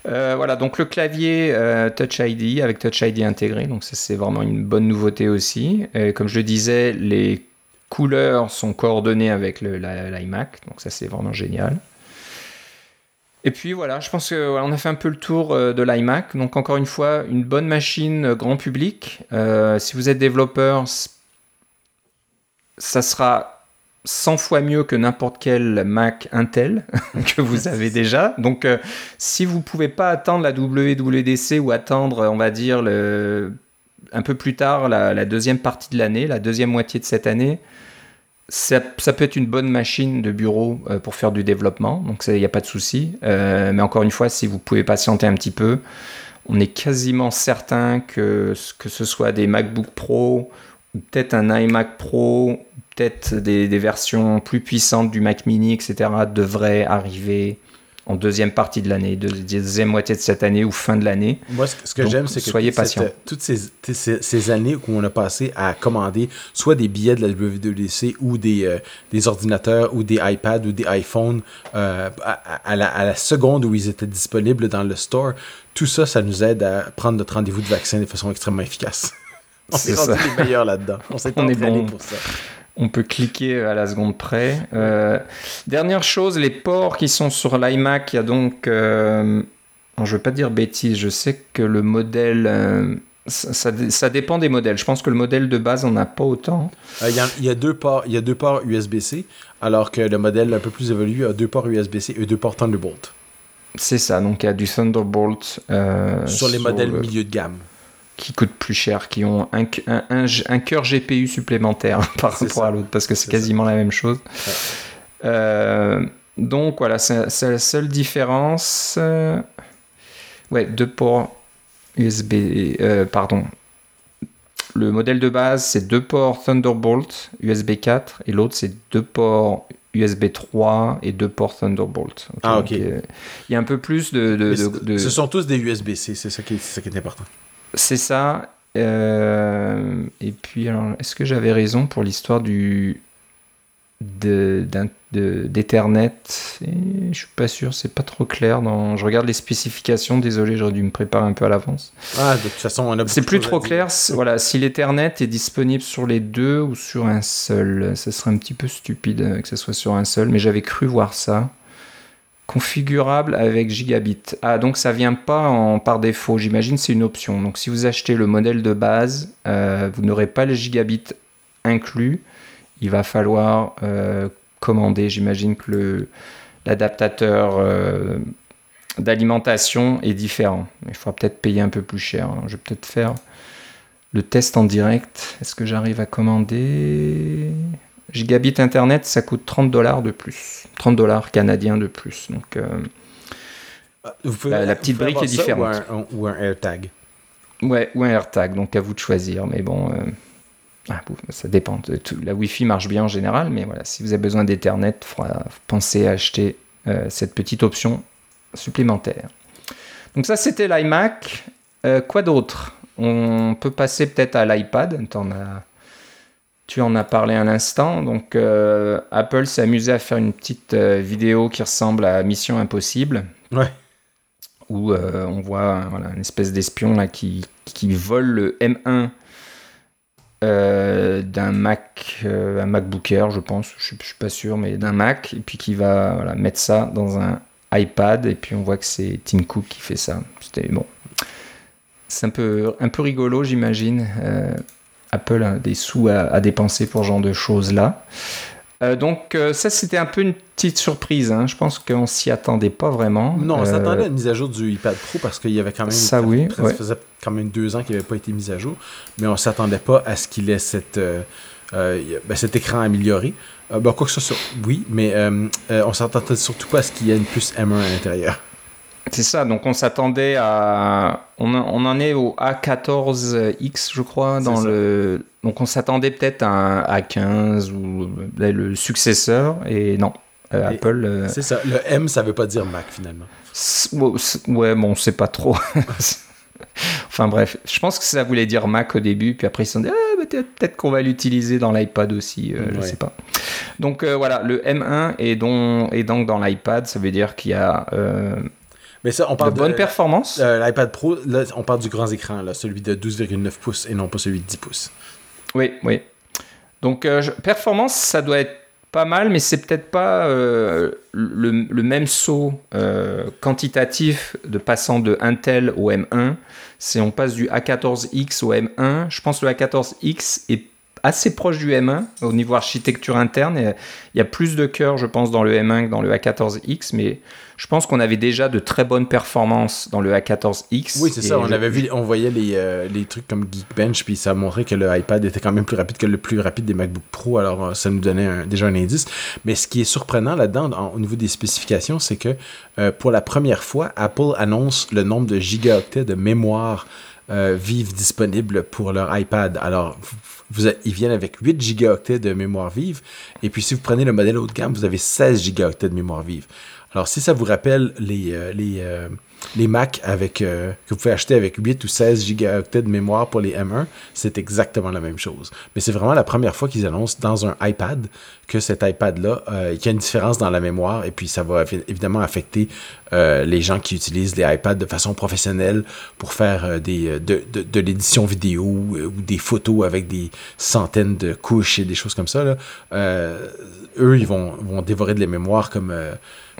Euh, voilà, donc le clavier euh, Touch ID avec Touch ID intégré, donc ça c'est vraiment une bonne nouveauté aussi. comme je le disais, les couleurs sont coordonnées avec l'iMac, donc ça c'est vraiment génial. Et puis voilà, je pense qu'on a fait un peu le tour euh, de l'iMac. Donc encore une fois, une bonne machine grand public. si vous êtes développeur, ça sera 100 fois mieux que n'importe quel Mac Intel que vous avez déjà. Donc, euh, si vous pouvez pas attendre la WWDC ou attendre, on va dire, le, un peu plus tard, la, deuxième partie de l'année, la deuxième moitié de cette année, ça, peut être une bonne machine de bureau euh, pour faire du développement. Donc, il n'y a pas de souci. Euh, mais encore une fois, si vous pouvez patienter un petit peu, on est quasiment certain que, que ce soit des MacBook Pro ou peut-être un iMac Pro peut-être des, versions plus puissantes du Mac Mini, etc., devraient arriver en deuxième partie de l'année, deuxième moitié de cette année ou fin de l'année. Moi, ce que j'aime, c'est que soyez patient. toutes ces, ces, années où on a passé à commander soit des billets de la WWDC ou des, euh, des ordinateurs ou des iPads ou des iPhones euh, à, la, à, la, seconde où ils étaient disponibles dans le store, tout ça, ça nous aide à prendre notre rendez-vous de vaccin de façon extrêmement efficace. On s'est rendu les meilleurs là-dedans. On s'est entraîné pour ça on peut cliquer à la seconde près. Euh, dernière chose, les ports qui sont sur l'iMac, il y a donc... Euh, je ne veux pas dire bêtise, je sais que le modèle... Euh, ça, dépend des modèles. Je pense que le modèle de base, on n'a pas autant. Il y, a, deux ports, il y a deux ports USB-C, alors que le modèle un peu plus évolué a deux ports USB-C et deux ports Thunderbolt. C'est ça, donc il y a du Thunderbolt. sur les modèles milieu de gamme qui coûtent plus cher, qui ont un, un, un, cœur GPU supplémentaire par rapport à l'autre, parce que c'est quasiment la même chose. Euh, donc voilà, c'est la seule différence. Euh, ouais, deux ports USB, euh, pardon. Le modèle de base, c'est deux ports Thunderbolt USB 4 et l'autre, c'est deux ports USB 3 et deux ports Thunderbolt. ah, ok. Il y a un peu plus de. de, Ce sont tous des USB-C, c'est ça, qui, ça qui est important. C'est ça. Euh, et puis, alors, est-ce que j'avais raison pour l'histoire du d'Ethernet? Je suis pas sûr, c'est pas trop clair. Dans... Je regarde les spécifications, désolé, j'aurais dû me préparer un peu à l'avance. Ah, de toute façon, C'est plus trop clair. Voilà, si l'Ethernet est disponible sur les deux ou sur un seul, ce serait un petit peu stupide que ce soit sur un seul, mais j'avais cru voir ça configurable avec gigabit. Ah, donc ça vient pas par défaut, j'imagine c'est une option. Donc si vous achetez le modèle de base, euh, vous n'aurez pas le gigabit inclus. Il va falloir euh, commander. J'imagine que l'adaptateur euh, d'alimentation est différent. Il faudra peut-être payer un peu plus cher. Je vais peut-être faire le test en direct. Est-ce que j'arrive à commander? Gigabit Internet, ça coûte 30 dollars de plus. 30 dollars canadiens de plus. Donc, euh, la, petite brique est différente. Ou un, AirTag. Ouais, ou un AirTag. Donc, à vous de choisir. Mais bon, euh, ah, ça dépend. La Wi-Fi marche bien en général. Mais voilà, si vous avez besoin d'Ethernet, pensez à acheter euh, cette petite option supplémentaire. Donc, ça, c'était l'iMac. quoi d'autre? On peut passer peut-être à l'iPad. On a tu en as parlé un instant. Donc, euh, Apple s'est amusé à faire une petite euh, vidéo qui ressemble à Mission Impossible. Ouais. Où euh, on voit voilà, une espèce d'espion là qui, qui, vole le M1 d'un Mac, un MacBook Air, je pense. Je ne suis pas sûr, mais d'un Mac. Et puis qui va voilà, mettre ça dans un iPad. Et puis on voit que c'est Tim Cook qui fait ça. C'était bon. C'est un peu, un peu rigolo, j'imagine. Apple a des sous à, dépenser pour ce genre de choses-là. Euh, donc euh, ça c'était un peu une petite surprise. Hein. Je pense qu'on s'y attendait pas vraiment. Non, on s'attendait à une mise à jour du iPad Pro parce qu'il y avait quand même ça, oui, ça faisait quand même deux ans qu'il n'avait pas été mis à jour, mais on s'attendait pas à ce qu'il ait cette, euh, ben, cet écran amélioré. Ben, quoi que ce soit, oui, mais on s'attendait surtout pas à ce qu'il y ait une puce M1 à l'intérieur. C'est ça, donc on s'attendait à. On, en est au A14X, je crois, dans le. Donc on s'attendait peut-être à un A15 ou le successeur, et non. Euh, Apple. Euh, c'est ça, le M, ça veut pas dire Mac finalement. Ouais, bon, c'est pas trop. Enfin bref, je pense que ça voulait dire Mac au début, puis après ils se sont dit ah, bah, peut-être qu'on va l'utiliser dans l'iPad aussi, euh, je sais pas. Donc euh, voilà, le M1 est, donc, est donc dans l'iPad, ça veut dire qu'il y a Mais ça, on parle de bonne performance. L'iPad Pro, là, on parle du grand écran, là, celui de 12,9 pouces et non pas celui de 10 pouces. Oui, oui. Donc performance, ça doit être pas mal, mais c'est peut-être pas le, le, même saut quantitatif de passant de Intel au M1 c'est on passe du A14X au M1. Je pense que le A14X est assez proche du M1 au niveau architecture interne. il y a plus de cœur, je pense, dans le M1 que dans le A14X, mais je pense qu'on avait déjà de très bonnes performances dans le A14X. Oui, c'est ça. On avait vu, on voyait les, euh, les, trucs comme Geekbench, puis ça montrait que le iPad était quand même plus rapide que le plus rapide des MacBook Pro. Alors, euh, ça nous donnait déjà un indice. Mais ce qui est surprenant là-dedans, au niveau des spécifications, c'est que euh, pour la première fois, Apple annonce le nombre de gigaoctets de mémoire vive disponible pour leur iPad. Alors, vous, ils viennent avec 8 gigaoctets de mémoire vive. Et puis, si vous prenez le modèle haut de gamme, vous avez 16 gigaoctets de mémoire vive. Alors, si ça vous rappelle les, euh, les, euh, les Mac avec, euh, que vous pouvez acheter avec 8 ou 16 gigaoctets de mémoire pour les M1, c'est exactement la même chose. Mais c'est vraiment la première fois qu'ils annoncent dans un iPad que cet iPad-là, qu'il y a une différence dans la mémoire et puis ça va évidemment affecter les gens qui utilisent les iPads de façon professionnelle pour faire des, de, de, de l'édition vidéo ou des photos avec des centaines de couches et des choses comme ça. Là. eux, ils vont, vont dévorer de la mémoire comme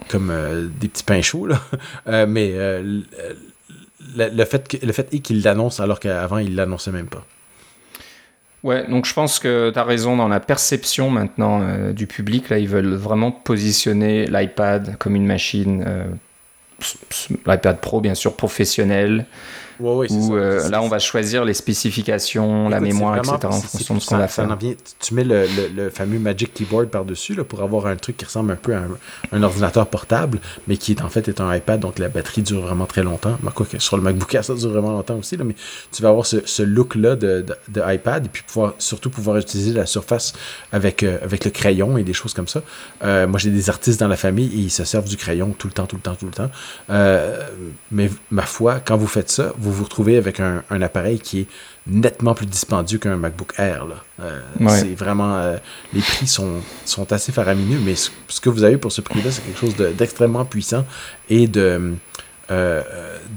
comme euh, des petits pains chauds. Là. Euh, mais euh, le, fait le fait est qu'il l'annonce alors qu'avant, il l'annonçait même pas. Ouais, donc je pense que tu as raison dans la perception maintenant du public. Là, ils veulent vraiment positionner l'iPad comme une machine, l'iPad Pro bien sûr, professionnelle, Ouais, où euh, là, on va choisir les spécifications, la mémoire, etc. en fonction de ce qu'on va faire. tu mets le, le, fameux Magic Keyboard par-dessus pour avoir un truc qui ressemble un peu à un, ordinateur portable, mais qui est en fait est un iPad, donc la batterie dure vraiment très longtemps. Ben, quoi que sur le MacBook Air, ça dure vraiment longtemps aussi, là, mais tu vas avoir ce, ce look-là de, de, iPad et puis pouvoir, surtout pouvoir utiliser la surface avec, euh, avec le crayon et des choses comme ça. Euh, moi, j'ai des artistes dans la famille et ils se servent du crayon tout le temps, tout le temps, tout le temps. mais ma foi, quand vous faites ça, vous vous vous retrouvez avec un, appareil qui est nettement plus dispendieux qu'un MacBook Air. Euh, c'est vraiment. Euh, les prix sont, sont assez faramineux, mais ce, que vous avez pour ce prix-là, c'est quelque chose d'extrêmement puissant et de. Euh,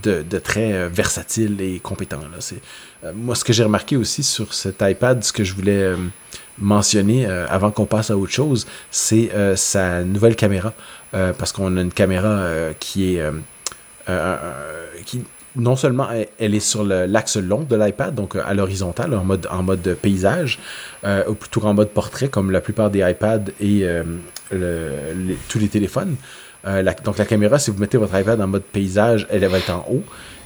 de, très versatile et compétent. Là. moi, ce que j'ai remarqué aussi sur cet iPad, ce que je voulais mentionner avant qu'on passe à autre chose, c'est sa nouvelle caméra. parce qu'on a une caméra qui est qui non seulement elle est sur l'axe long de l'iPad, donc euh, à l'horizontale, en mode, en mode paysage, euh, ou plutôt en mode portrait, comme la plupart des iPads et euh, tous les téléphones. donc la caméra, si vous mettez votre iPad en mode paysage, elle va être en haut.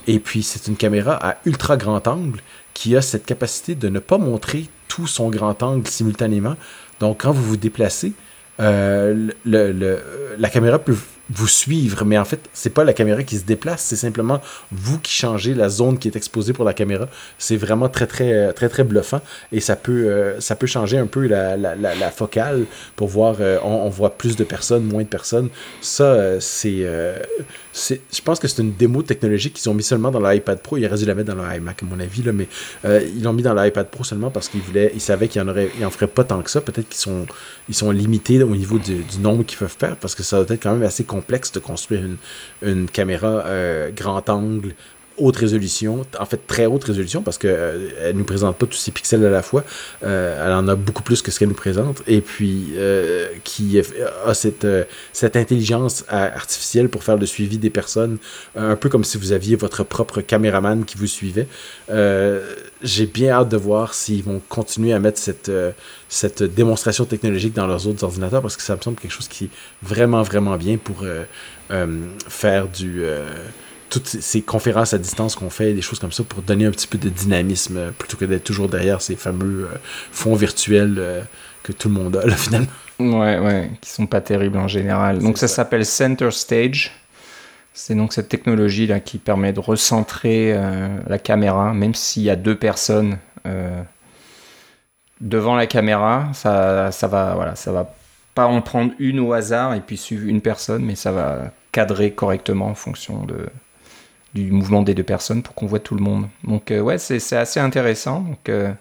Et puis c'est une caméra à ultra grand angle qui a cette capacité de ne pas montrer tout son grand angle simultanément. Donc quand vous vous déplacez, la caméra peut vous suivre, mais en fait, c'est pas la caméra qui se déplace, c'est simplement vous qui changez la zone qui est exposée pour la caméra. C'est vraiment très, très, très, très bluffant et ça peut, euh, ça peut changer un peu la, la, la, focale pour voir, euh, on, voit plus de personnes, moins de personnes. Ça, euh, c'est, je pense que c'est une démo technologique qu'ils ont mis seulement dans l'iPad Pro. Ils auraient dû la mettre dans l'iMac, à mon avis, là, mais ils l'ont mis dans l'iPad Pro seulement parce qu'ils voulaient, ils savaient qu'il en en ferait pas tant que ça. Peut-être qu'ils sont, ils sont limités au niveau du, du nombre qu'ils peuvent faire parce que ça doit être quand même assez complexe de construire une, une caméra euh, grand angle haute résolution, en fait très haute résolution parce qu'elle euh, nous présente pas tous ces pixels à la fois, euh, elle en a beaucoup plus que ce qu'elle nous présente, et puis euh, qui a cette, cette intelligence artificielle pour faire le suivi des personnes, un peu comme si vous aviez votre propre caméraman qui vous suivait. J'ai bien hâte de voir s'ils vont continuer à mettre cette, cette démonstration technologique dans leurs autres ordinateurs parce que ça me semble quelque chose qui est vraiment, vraiment bien pour faire du toutes ces conférences à distance qu'on fait, des choses comme ça, pour donner un petit peu de dynamisme, euh, plutôt que d'être toujours derrière ces fameux euh, fonds virtuels euh, que tout le monde a, là, finalement. Ouais, ouais, qui sont pas terribles en général. Donc ça, s'appelle Center Stage. C'est donc cette technologie là qui permet de recentrer la caméra, même s'il y a deux personnes devant la caméra, ça, ça va, voilà, ça va pas en prendre une au hasard et puis suivre une personne, mais ça va cadrer correctement en fonction de, du mouvement des deux personnes pour qu'on voit tout le monde. Donc euh, ouais, c'est assez intéressant. Donc euh,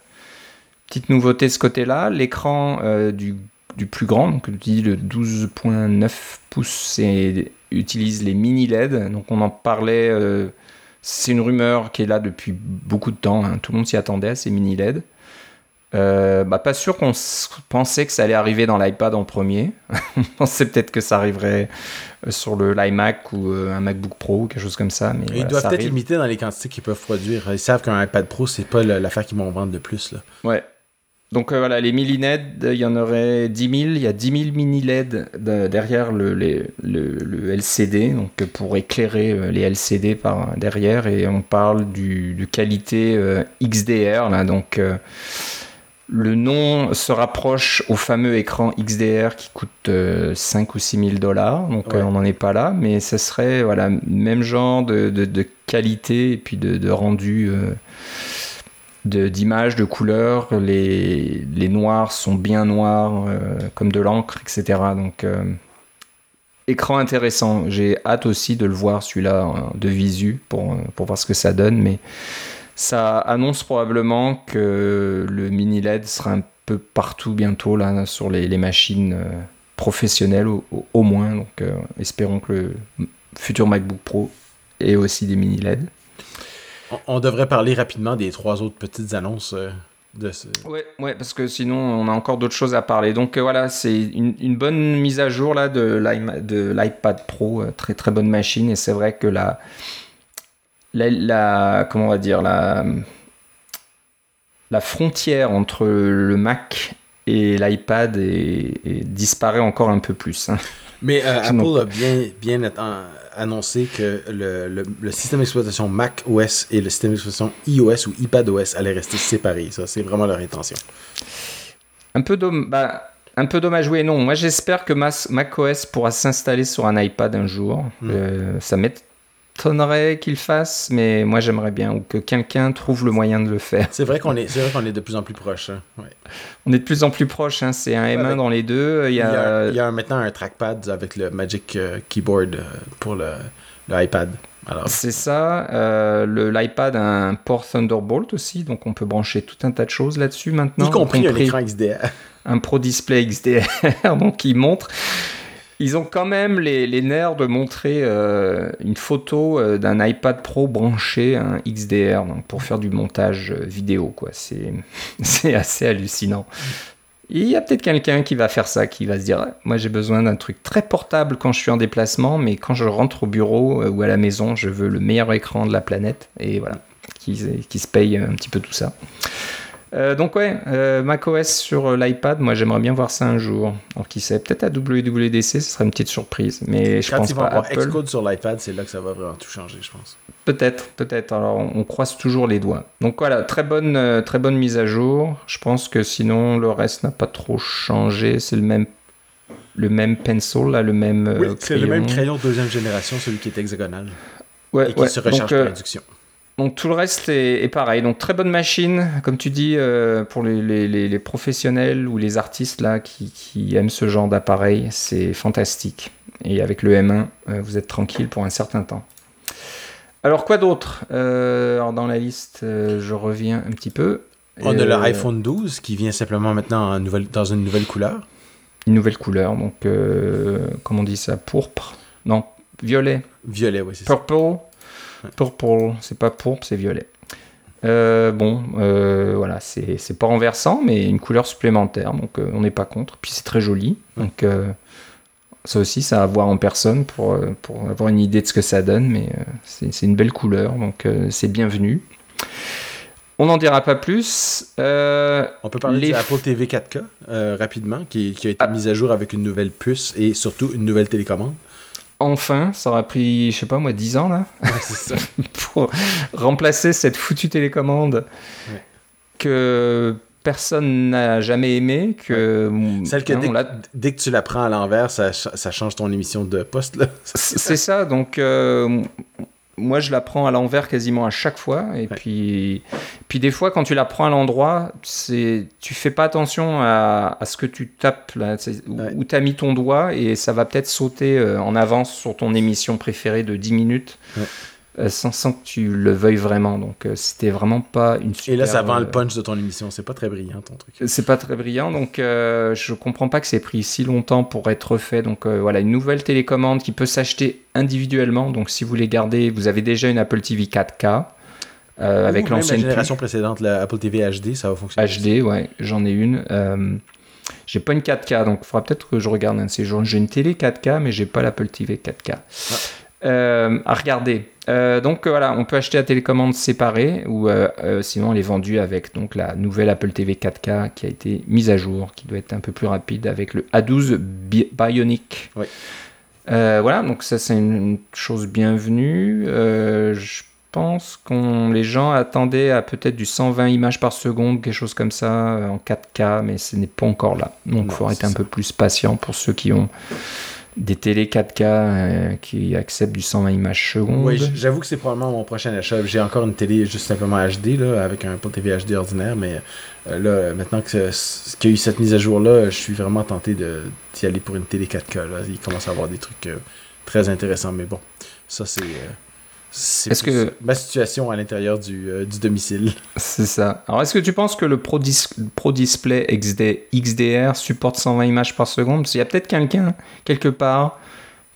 petite nouveauté de ce côté-là, l'écran euh, du, du, plus grand, donc dis le 12.9 pouces, utilise les mini LED. Donc on en parlait, c'est une rumeur qui est là depuis beaucoup de temps. Hein. Tout le monde s'y attendait à ces mini LED. Euh, bah, pas sûr qu'on pensait que ça allait arriver dans l'iPad en premier. on pensait peut-être que ça arriverait euh, sur le l'iMac ou euh, un MacBook Pro ou quelque chose comme ça. Mais ils doivent peut-être limiter dans les quantités qu'ils peuvent produire. Ils savent qu'un iPad Pro, c'est pas l'affaire qu'ils vont vendre de plus. Là. Ouais. Donc voilà, les mini LED, il y en aurait 10 000. Il y a 10 000 mini LED derrière le, le, LCD, donc pour éclairer les LCD par derrière. Et on parle du, de qualité XDR, là, donc le nom se rapproche au fameux écran XDR qui coûte 5 euh, ou 6 000 dollars, donc euh, on n'en est pas là, mais ce serait voilà même genre de, qualité et puis de, rendu euh, d'image, de, couleur. Les, les, noirs sont bien noirs, comme de l'encre, etc. Donc écran intéressant. J'ai hâte aussi de le voir celui-là de visu pour, pour voir ce que ça donne, mais ça annonce probablement que le mini LED sera un peu partout bientôt là sur les, machines euh, professionnelles au, moins. Donc euh, espérons que le futur MacBook Pro ait aussi des mini LED. On, devrait parler rapidement des trois autres petites annonces. Euh, de ce... Ouais, ouais, parce que sinon on a encore d'autres choses à parler. Donc voilà, c'est une, bonne mise à jour là de l'iPad Pro, très très bonne machine et c'est vrai que la la, comment on va dire la, la frontière entre le Mac et l'iPad disparaît encore un peu plus. Hein. Mais euh, Apple a bien, bien annoncé que le, le, système d'exploitation Mac OS et le système d'exploitation iOS ou iPad OS allaient rester séparés. Ça, c'est vraiment leur intention. Un peu, bah, un peu dommage, oui non. Moi, j'espère que Mac OS pourra s'installer sur un iPad un jour. Hmm. Euh, ça met étonnerait qu'il fasse, mais moi j'aimerais bien ou que quelqu'un trouve le moyen de le faire. C'est vrai qu'on est, c'est vrai qu'on est de plus en plus proche. Hein. On est de plus en plus proche. Hein. C'est un M1 dans les deux. Il y a, il y a, maintenant un trackpad avec le Magic euh, Keyboard euh, pour le, l'iPad. C'est ça. Euh, le, l'iPad a un port Thunderbolt aussi, donc on peut brancher tout un tas de choses là-dessus maintenant. Y compris, un écran XDR. Un Pro Display XDR, donc il montre ils ont quand même les, nerfs de montrer euh, une photo euh, d'un iPad Pro branché à un XDR donc pour faire du montage euh, vidéo. quoi. C'est assez hallucinant. Il y a peut-être quelqu'un qui va faire ça, qui va se dire Moi j'ai besoin d'un truc très portable quand je suis en déplacement, mais quand je rentre au bureau ou à la maison, je veux le meilleur écran de la planète. Et voilà, qui se paye un petit peu tout ça. Euh, donc ouais, euh, macOS sur euh, l'iPad, moi j'aimerais bien voir ça un jour. Alors qui sait, peut-être à WWDC, ce serait une petite surprise, mais je pense pas. Apple. Xcode sur l'iPad, c'est là que ça va vraiment tout changer, je pense. Peut-être, peut-être. Alors on, croise toujours les doigts. Donc voilà, très bonne, très bonne mise à jour. Je pense que sinon le reste n'a pas trop changé. C'est le même, le même pencil là, le même. Oui, c'est le même crayon deuxième génération, celui qui est hexagonal. Ouais, et qui se recharge par induction. Donc tout le reste est, pareil. Donc très bonne machine, comme tu dis, euh, pour les, professionnels ou les artistes là qui, aiment ce genre d'appareil, c'est fantastique. Et avec le M1, euh, vous êtes tranquille pour un certain temps. Alors quoi d'autre? Euh, Dans la liste, je reviens un petit peu. On a l'iPhone 12 qui vient simplement maintenant dans une nouvelle couleur. Une nouvelle couleur, donc comment on dit ça? Pourpre? Non, violet. Violet, oui, c'est ça. Purple Purple, c'est pas pourpre, c'est violet. Euh, bon, euh, voilà, c'est pas renversant, mais une couleur supplémentaire, donc euh, on n'est pas contre. Puis c'est très joli, donc ça aussi, ça à voir en personne pour, pour avoir une idée de ce que ça donne, mais c'est une belle couleur, donc c'est bienvenu. On n'en dira pas plus. on peut parler de l'Apple TV 4K rapidement, qui, qui, a été ah. mise à jour avec une nouvelle puce et surtout une nouvelle télécommande. Enfin, ça aura pris, je sais pas moi, 10 ans là, pour remplacer cette foutue télécommande que personne n'a jamais aimé. Que, Celle que dès, que tu la prends à l'envers, ça, change ton émission de poste. C'est ça, donc euh, moi, je la prends à l'envers quasiment à chaque fois. Et puis, puis des fois, quand tu la prends à l'endroit, c'est, tu fais pas attention à, ce que tu tapes, là, où, tu as mis ton doigt, et ça va peut-être sauter euh, en avance sur ton émission préférée de 10 minutes. Sans, sans, que tu le veuilles vraiment. Donc, euh, c'était vraiment pas une super. Et là, ça vend le punch de ton émission. C'est pas très brillant, ton truc. C'est pas très brillant. Donc, je comprends pas que c'est pris si longtemps pour être fait. Donc, voilà, une nouvelle télécommande qui peut s'acheter individuellement. Donc, si vous voulez garder, vous avez déjà une Apple TV 4K. avec l'ancienne génération précédente, la Apple TV HD, ça va fonctionner. HD, ouais, j'en ai une. J'ai pas une 4K, donc il faudra peut-être que je regarde un de ces jours. J'ai une télé 4K, mais j'ai pas l'Apple TV 4K. Ah. Euh, à regarder. Euh, donc voilà, on peut acheter la télécommande séparée ou euh, sinon elle est vendue avec donc la nouvelle Apple TV 4K qui a été mise à jour, qui doit être un peu plus rapide avec le A12 Bionic. Oui. voilà, donc ça c'est une, chose bienvenue. je pense que les gens attendaient à peut-être du 120 images par seconde, quelque chose comme ça, euh, en 4K, mais ce n'est pas encore là. Donc il faut être un peu plus patient pour ceux qui ont des télé 4K euh, qui acceptent du 120 images seconde. Oui, j'avoue que c'est probablement mon prochain achat. J'ai encore une télé juste simplement HD, là, avec un TV HD ordinaire, mais euh, là, maintenant qu'il y a eu cette mise à jour-là, je suis vraiment tenté d'y aller pour une télé 4K. Là. Il commence à avoir des trucs très intéressants, mais bon, ça c'est... C'est que ma situation à l'intérieur du, euh, du, domicile. C'est ça. Alors, est-ce que tu penses que le Pro, Pro Display XD XDR supporte 120 images par seconde? Parce qu'il y a peut-être quelqu'un, quelque part,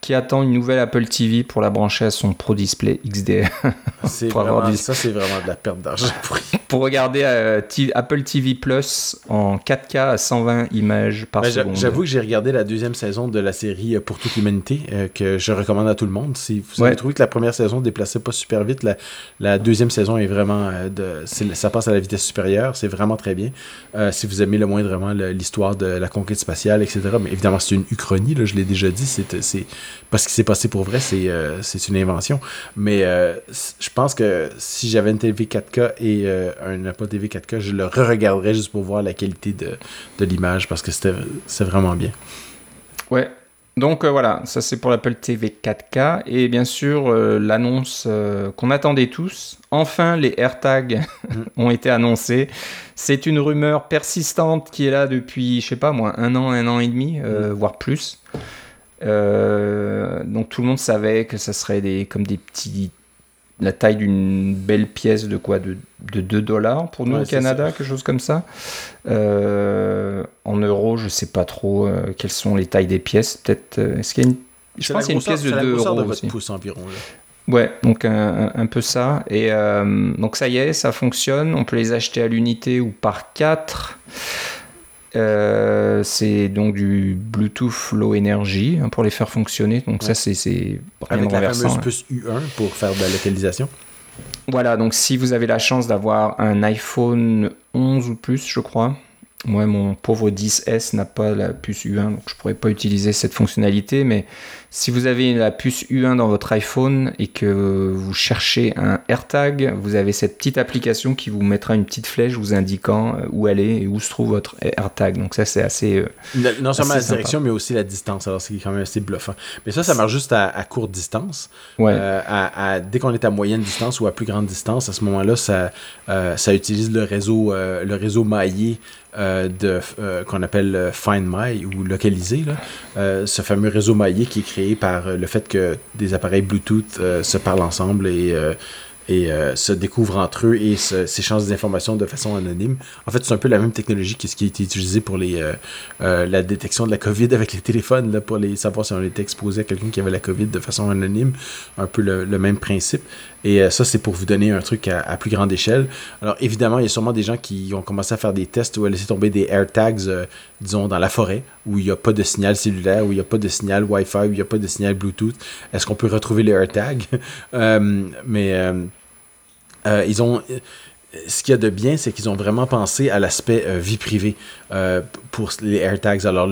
qui attend une nouvelle Apple TV pour la brancher à son Pro Display XDR. Vraiment, Ça, c'est vraiment de la perte d'argent pour Pour regarder euh, Apple TV Plus en 4K à 120 images par ben, seconde. J'avoue que j'ai regardé la deuxième saison de la série euh, Pour toute l'humanité, euh, que je recommande à tout le monde. Si vous avez trouvé que la première saison déplaçait pas super vite, la, la deuxième saison est vraiment. de, ça passe à la vitesse supérieure, c'est vraiment très bien. si vous aimez le moindrement l'histoire de la conquête spatiale, etc. Mais évidemment, c'est une uchronie, là, je l'ai déjà dit. C'est parce qu'il s'est passé pour vrai, c'est euh, une invention. Mais euh, je pense que si j'avais une TV 4K et euh, un Apple TV 4K, je le re-regarderais juste pour voir la qualité de, de l'image parce que c'est vraiment bien. Ouais. Donc voilà, ça c'est pour l'Apple TV 4K. Et bien sûr, l'annonce qu'on attendait tous. Enfin, les AirTags ont été annoncés. C'est une rumeur persistante qui est là depuis, je sais pas moi, un an, un an et demi, mm. voire plus. Euh, donc tout le monde savait que ça serait des, comme des petits. La taille d'une belle pièce de quoi De, de 2 dollars pour nous au Canada, quelque chose comme ça. Euh, en euros, je sais pas trop euh, quelles sont les tailles des pièces. Peut-être. est-ce qu'il y a une. Je pense qu'il y a une pièce de 2 euros. De votre pouce environ. Ouais, donc un, un, peu ça. Et donc ça y est, ça fonctionne. On peut les acheter à l'unité ou par 4. Euh, c'est donc du Bluetooth Low Energy hein, pour les faire fonctionner. Donc ça, c'est Avec la fameuse puce U1 pour faire de la localisation. Voilà, donc si vous avez la chance d'avoir un iPhone 11 ou plus, je crois, moi, mon pauvre 10S n'a pas la puce U1, donc je ne pourrais pas utiliser cette fonctionnalité. Mais si vous avez la puce U1 dans votre iPhone et que vous cherchez un AirTag, vous avez cette petite application qui vous mettra une petite flèche vous indiquant euh, où elle est et où se trouve votre AirTag. Donc ça, c'est assez... Euh, non seulement la direction, mais aussi la distance. Alors c'est quand même assez bluffant. Mais ça, ça marche juste à, courte distance. Ouais. Euh, à, dès qu'on est à moyenne distance ou à plus grande distance, à ce moment-là, ça, ça utilise le réseau, le réseau maillé euh, euh, qu'on appelle euh, Find My ou localisé, ce fameux réseau maillé qui est créé par le fait que des appareils Bluetooth se parlent ensemble et se découvrent entre eux et s'échangent des informations de façon anonyme. En fait, c'est un peu la même technologie que ce qui a été utilisé pour les, la détection de la COVID avec les téléphones, là, pour les, savoir si on était exposé à quelqu'un qui avait la COVID de façon anonyme. Un peu le, même principe. Et ça, c'est pour vous donner un truc à, plus grande échelle. Alors, évidemment, il y a sûrement des gens qui ont commencé à faire des tests ou à laisser tomber des AirTags, disons, dans la forêt, où il n'y a pas de signal cellulaire, où il n'y a pas de signal Wi-Fi, où il n'y a pas de signal Bluetooth. Est-ce qu'on peut retrouver les AirTags? mais euh, ils ont ce qu'il y a de bien, c'est qu'ils ont vraiment pensé à l'aspect euh, vie privée euh, pour les AirTags. Alors,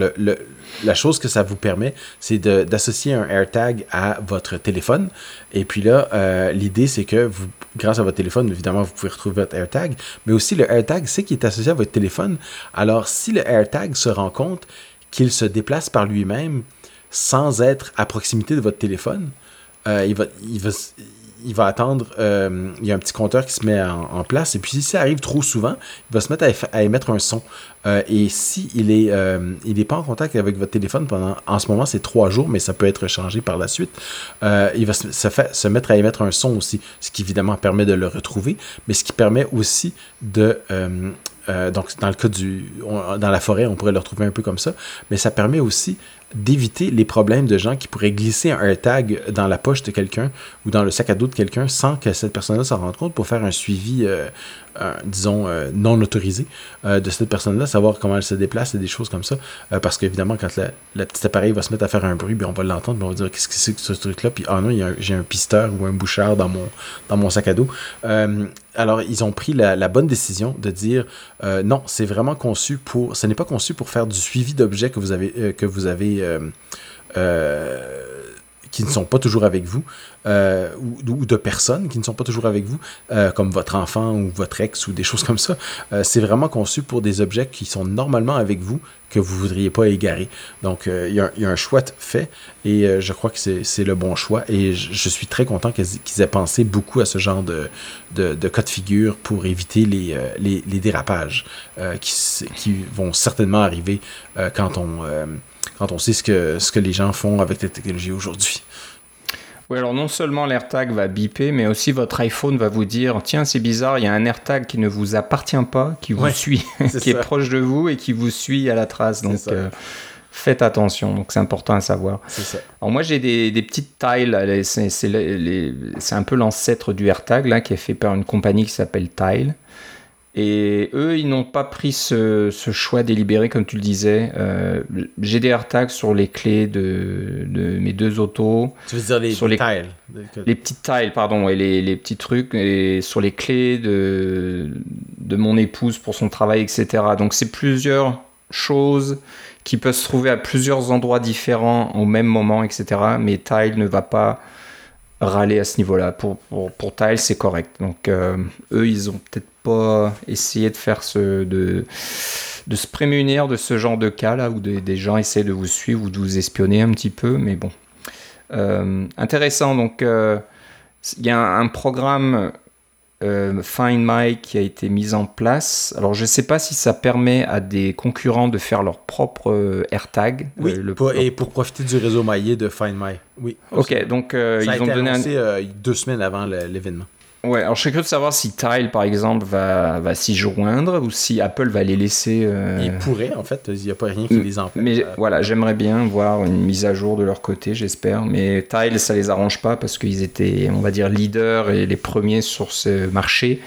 la chose que ça vous permet, c'est d'associer un AirTag à votre téléphone. Et puis là, l'idée, c'est que grâce à votre téléphone, évidemment, vous pouvez retrouver votre AirTag, mais aussi le AirTag, c'est qu'il est associé à votre téléphone. Alors, si le AirTag se rend compte qu'il se déplace par lui-même sans être à proximité de votre téléphone, il va, il va il va attendre, euh, il y a un petit compteur qui se met en, place, et puis si ça arrive trop souvent, il va se mettre à, émettre un son. Euh, et si il est, il n'est pas en contact avec votre téléphone pendant, en ce moment, c'est trois jours, mais ça peut être changé par la suite, il va se, se, mettre à émettre un son aussi, ce qui évidemment permet de le retrouver, mais ce qui permet aussi de donc, dans le cas du. dans la forêt, on pourrait le retrouver un peu comme ça. Mais ça permet aussi d'éviter les problèmes de gens qui pourraient glisser un tag dans la poche de quelqu'un ou dans le sac à dos de quelqu'un sans que cette personne-là s'en rende compte pour faire un suivi, euh, disons, euh, non autorisé euh, de cette personne-là, savoir comment elle se déplace et des choses comme ça. parce qu'évidemment, quand le petit appareil va se mettre à faire un bruit, bien, on va l'entendre, on va dire qu'est-ce que c'est que ce truc-là, puis ah non, j'ai un pisteur ou un bouchard dans mon, dans mon sac à dos. alors, ils ont pris la, la bonne décision de dire non, c'est vraiment conçu pour. Ce n'est pas conçu pour faire du suivi d'objets que vous avez, que vous avez euh, euh, qui ne sont pas toujours avec vous, euh, ou, de personnes qui ne sont pas toujours avec vous, comme votre enfant ou votre ex ou des choses comme ça. c'est vraiment conçu pour des objets qui sont normalement avec vous, que vous ne voudriez pas égarer. Donc, il y, a un choix fait et je crois que c'est le bon choix. Et je, suis très content qu'ils aient pensé beaucoup à ce genre de, cas de figure pour éviter les, dérapages qui, vont certainement arriver quand on quand on sait ce que, ce que les gens font avec la technologie aujourd'hui. Oui, alors non seulement l'AirTag va biper, mais aussi votre iPhone va vous dire tiens, c'est bizarre, il y a un AirTag qui ne vous appartient pas, qui vous suit, qui est proche de vous et qui vous suit à la trace. Donc euh, faites attention, donc c'est important à savoir. Ça. Alors moi j'ai des, des, petites tiles, c'est un peu l'ancêtre du AirTag là, qui est fait par une compagnie qui s'appelle Tile. Et eux, ils n'ont pas pris ce, choix délibéré, comme tu le disais. Euh, j'ai des AirTags sur les clés de, mes deux autos. Tu veux dire les, sur les, tiles Les petites tiles, pardon, et les, petits trucs, et sur les clés de, de mon épouse pour son travail, etc. Donc c'est plusieurs choses qui peuvent se trouver à plusieurs endroits différents au même moment, etc. Mais Tile ne va pas râler à ce niveau-là. Pour, pour, c'est correct. Donc euh, eux, ils ont peut-être essayer de faire ce, de, de se prémunir de ce genre de cas là où des, gens essaient de vous suivre ou de vous espionner un petit peu, mais bon. Euh, intéressant, donc euh, il y a un, programme euh, Find My qui a été mis en place. Alors je ne sais pas si ça permet à des concurrents de faire leur propre AirTag. Oui, et pour profiter du réseau maillé de Find My. Oui. Ok, donc ils ont donné un... deux semaines avant l'événement. Ouais, alors je serais curieux de savoir si Tile, par exemple, va, va s'y joindre ou si Apple va les laisser. Euh... Ils pourraient, en fait, il n'y a pas rien qui les empêche. Mais voilà, j'aimerais bien voir une mise à jour de leur côté, j'espère. Mais Tile, ça les arrange pas parce qu'ils étaient, on va dire, leaders et les premiers sur ce marché.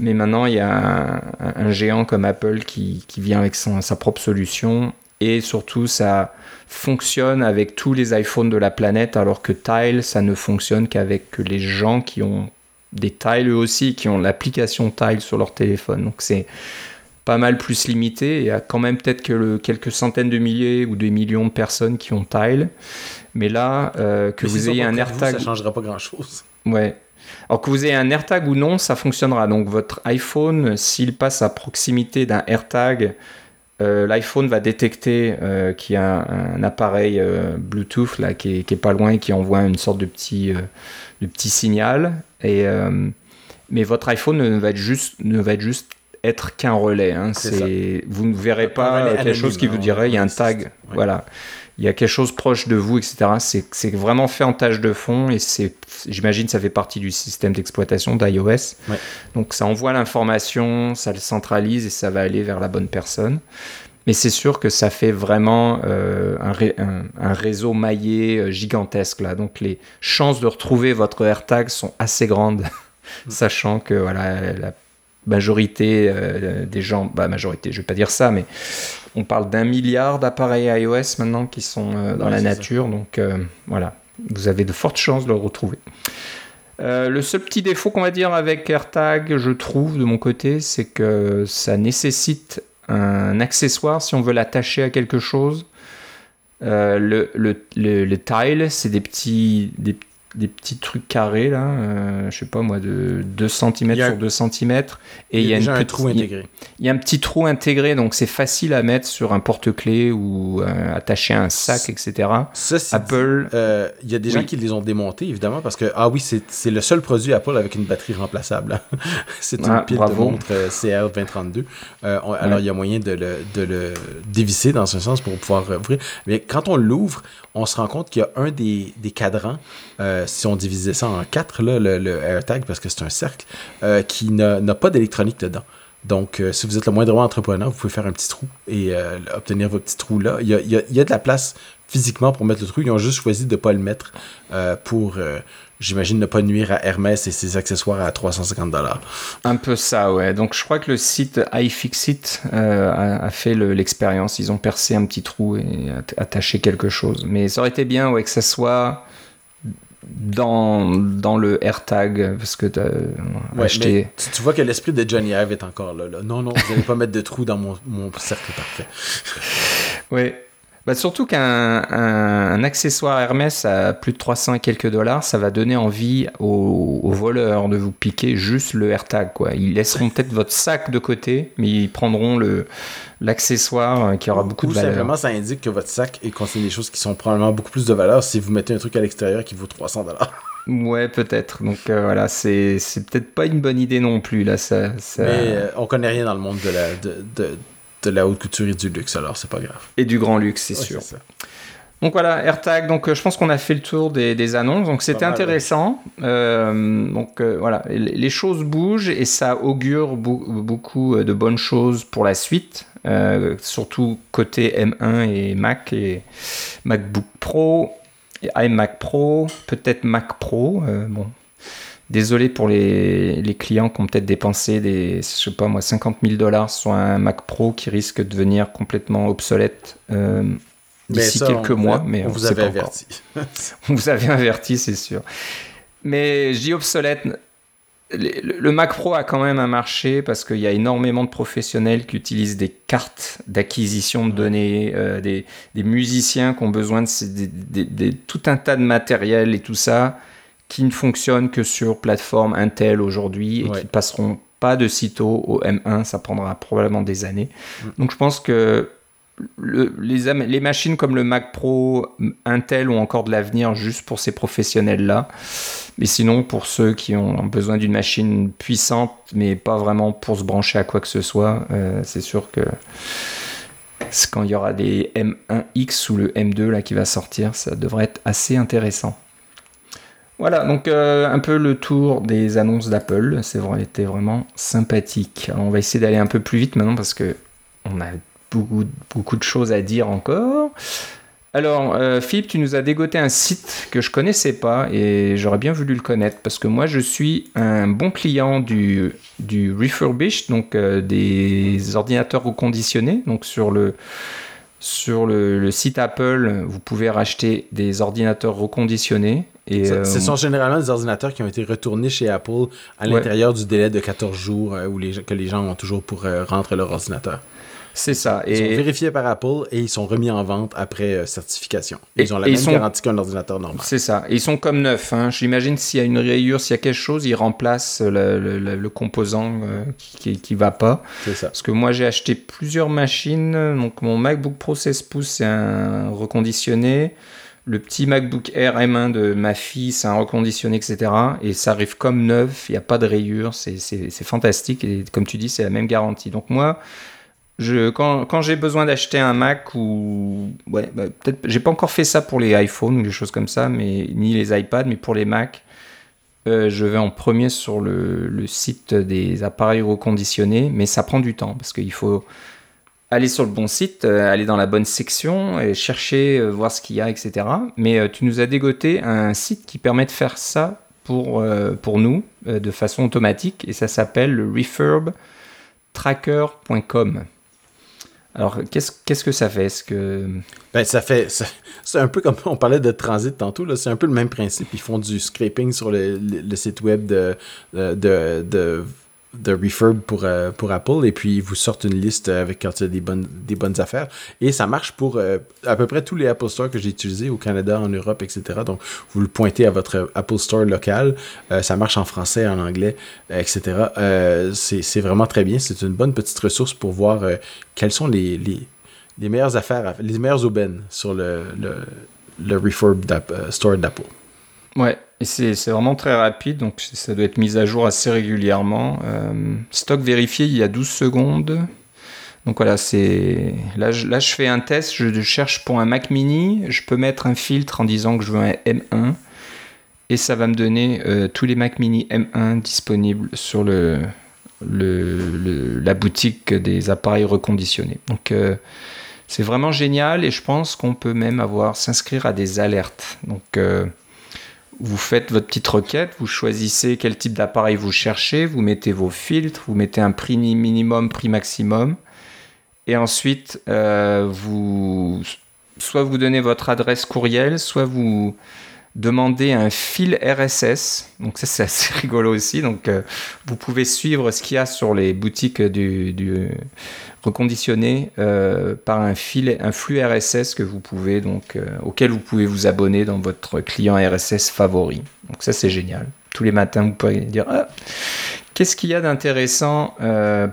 Mais maintenant, il y a un, géant comme Apple qui, qui vient avec son, sa propre solution et surtout, ça fonctionne avec tous les iPhones de la planète, alors que Tile, ça ne fonctionne qu'avec les gens qui ont des tiles eux aussi qui ont l'application Tile sur leur téléphone. Donc c'est pas mal plus limité. Il y a quand même peut-être que quelques centaines de milliers ou des millions de personnes qui ont Tile. Mais là, euh, que vous ayez un AirTag. ça changera pas grand-chose. Ouais. Alors que vous ayez un AirTag ou non, ça fonctionnera. Donc votre iPhone, s'il passe à proximité d'un AirTag, euh, l'iPhone va détecter euh, qu'il y a un, appareil Bluetooth là, qui est, pas loin et qui envoie une sorte de petit, de petit signal. Et, euh, mais votre iPhone ne va être juste, ne va être juste être qu'un relais. Hein. C'est, vous ne verrez pas quelque chose qui vous dirait il y a un tag. Voilà. Il y a quelque chose proche de vous, etc. C'est, vraiment fait en tâche de fond et c'est, j'imagine, ça fait partie du système d'exploitation d'iOS. Donc ça envoie l'information, ça le centralise et ça va aller vers la bonne personne. Mais c'est sûr que ça fait vraiment euh, un, réseau maillé euh, gigantesque là. Donc les chances de retrouver votre AirTag sont assez grandes, sachant que voilà la majorité euh, des gens, bah majorité, je vais pas dire ça, mais on parle d'un milliard d'appareils iOS maintenant qui sont dans la nature. Donc voilà, vous avez de fortes chances de le retrouver. le seul petit défaut qu'on va dire avec AirTag, je trouve de mon côté, c'est que ça nécessite un accessoire si on veut l'attacher à quelque chose. Euh, le, le, le, tile, c'est des petits, des, des petits trucs carrés, là, euh, je sais pas moi, de 2 cm sur 2 cm. Et il y a, une un trou intégré. Il y a un petit trou intégré, donc c'est facile à mettre sur un porte-clés ou euh, attacher à un sac, etc. Apple. Euh, il y a des gens qui les ont démontés, évidemment, parce que, ah oui, c'est le seul produit Apple avec une batterie remplaçable. c'est une ah, pile de montre CR2032. alors, il y a moyen de le, de le dévisser dans un sens pour pouvoir ouvrir. Mais quand on l'ouvre, on se rend compte qu'il y a un des, cadrans, euh, si on divisait ça en quatre, là, le, AirTag, parce que c'est un cercle, euh, qui n'a pas d'électronique dedans. Donc, euh, si vous êtes le moindrement entrepreneur, vous pouvez faire un petit trou et obtenir votre petit trou là. Il y, a, de la place physiquement pour mettre le trou. Ils ont juste choisi de ne pas le mettre pour j'imagine, ne pas nuire à Hermès et ses accessoires à 350 dollars. Un peu ça, ouais. Donc je crois que le site iFixit euh, a, fait l'expérience. Ils ont percé un petit trou et attaché quelque chose. Mais ça aurait été bien ouais, que ça soit dans, dans le AirTag parce que tu acheté... tu, vois que l'esprit de Johnny Ive est encore là, là. Non, non, vous n'allez pas mettre de trou dans mon, mon cercle parfait. oui. Bah, surtout qu'un accessoire Hermès à plus de 300 et quelques dollars, ça va donner envie aux, voleurs de vous piquer juste le AirTag. Quoi. Ils laisseront peut-être votre sac de côté, mais ils prendront l'accessoire qui aura beaucoup de valeur. simplement, ça indique que votre sac contient des choses qui sont probablement beaucoup plus de valeur si vous mettez un truc à l'extérieur qui vaut 300 dollars. Ouais, peut-être. Donc euh, voilà, c'est peut-être pas une bonne idée non plus. Là, ça, Mais euh, on connaît rien dans le monde de la, de, de la haute couture et du luxe, alors c'est pas grave. Et du grand luxe, c'est sûr. Donc voilà, AirTag, donc euh, je pense qu'on a fait le tour des, annonces, donc c'était intéressant. Euh, donc euh, voilà, les choses bougent et ça augure beaucoup de bonnes choses pour la suite, surtout côté M1 et Mac et MacBook Pro, et iMac Pro, peut-être Mac Pro. bon, Désolé pour les, clients qui ont peut-être dépensé des, je sais pas moi, 50 000 dollars sur un Mac Pro qui risque de devenir complètement obsolète euh, d'ici quelques mois. mais on, vous avait averti. on vous avait averti, c'est sûr. Mais je dis obsolète. Le, Mac Pro a quand même un marché parce qu'il y a énormément de professionnels qui utilisent des cartes d'acquisition de données, euh, des, musiciens qui ont besoin de, tout un tas de matériel et tout ça qui ne fonctionnent que sur plateforme Intel aujourd'hui et qui ne passeront pas de sitôt au M1, ça prendra probablement des années. Mm. Donc je pense que les, les, machines comme le Mac Pro, Intel ont encore de l'avenir juste pour ces professionnels-là. Mais sinon, pour ceux qui ont besoin d'une machine puissante, mais pas vraiment pour se brancher à quoi que ce soit, euh, c'est sûr que quand il y aura des M1X ou le M2 là qui va sortir, ça devrait être assez intéressant. Voilà, donc euh, un peu le tour des annonces d'Apple. C'est vraiment sympathique. on va essayer d'aller un peu plus vite maintenant parce que on a beaucoup, beaucoup de choses à dire encore. Alors, euh, Philippe, tu nous as dégoté un site que je connaissais pas et j'aurais bien voulu le connaître parce que moi, je suis un bon client du, du refurbished, donc euh, des ordinateurs reconditionnés. Donc, sur le, sur le, site Apple, vous pouvez racheter des ordinateurs reconditionnés. Et, euh, ce sont généralement des ordinateurs qui ont été retournés chez Apple à l'intérieur du délai de 14 jours euh, où les, que les gens ont toujours pour euh, rentrer leur ordinateur. C'est ça. Ils sont vérifiés par Apple et ils sont remis en vente après euh, certification. Ils ont la même garantie qu'un ordinateur normal. C'est ça. ils sont comme neufs. Hein. J'imagine s'il y a une rayure, s'il y a quelque chose, ils remplacent le, composant qui, qui va pas. C'est ça. Parce que moi, j'ai acheté plusieurs machines. Donc, mon MacBook Pro 16 pouces, c'est un reconditionné. Le petit MacBook Air M1 de ma fille, c'est un reconditionné, etc. Et ça arrive comme neuf, il n'y a pas de rayures, c'est fantastique. Et comme tu dis, c'est la même garantie. Donc moi, quand, quand j'ai besoin d'acheter un Mac ou ouais, bah, j'ai pas encore fait ça pour les iPhones ou des choses comme ça, mais ni les iPads, mais pour les Mac, euh, je vais en premier sur le, site des appareils reconditionnés, mais ça prend du temps parce qu'il faut aller sur le bon site, euh, aller dans la bonne section et chercher, euh, voir ce qu'il y a, etc. Mais tu nous as dégoté un site qui permet de faire ça pour, nous de façon automatique et ça s'appelle le refurbtracker.com. Alors, qu'est-ce, que ça fait? Ben. C'est un peu comme on parlait de transit tantôt, c'est un peu le même principe. Ils font du scraping sur le, site web de, de, de refurb pour, euh, pour Apple et puis ils vous sortent une liste avec quand il y a des bonnes, des bonnes affaires. Et ça marche pour euh, à peu près tous les Apple Store que j'ai utilisés au Canada, en Europe, etc. Donc vous le pointez à votre Apple Store local. Euh, ça marche en français, en anglais, etc. c'est vraiment très bien. C'est une bonne petite ressource pour voir quelles sont les, les, les, meilleures affaires, les meilleures aubaines sur le, le, le refurb store d'Apple. Ouais, c'est vraiment très rapide, donc ça doit être mis à jour assez régulièrement. Euh, stock vérifié il y a 12 secondes. Donc voilà, c'est là, je fais un test, je cherche pour un Mac mini, je peux mettre un filtre en disant que je veux un M1 et ça va me donner euh, tous les Mac mini M1 disponibles sur le, la boutique des appareils reconditionnés. Donc euh, c'est vraiment génial et je pense qu'on peut même avoir s'inscrire à des alertes. Donc vous faites votre petite requête, vous choisissez quel type d'appareil vous cherchez, vous mettez vos filtres, vous mettez un prix minimum, prix maximum, et ensuite euh, vous soit vous donnez votre adresse courriel, soit vous demandez un fil RSS. Donc ça c'est assez rigolo aussi. Donc euh, vous pouvez suivre ce qu'il y a sur les boutiques du, du reconditionné euh, par un fil, un flux RSS que vous pouvez donc euh, auquel vous pouvez vous abonner dans votre client RSS favori. Donc ça c'est génial. Tous les matins vous pouvez dire ah, qu'est-ce qu'il y a d'intéressant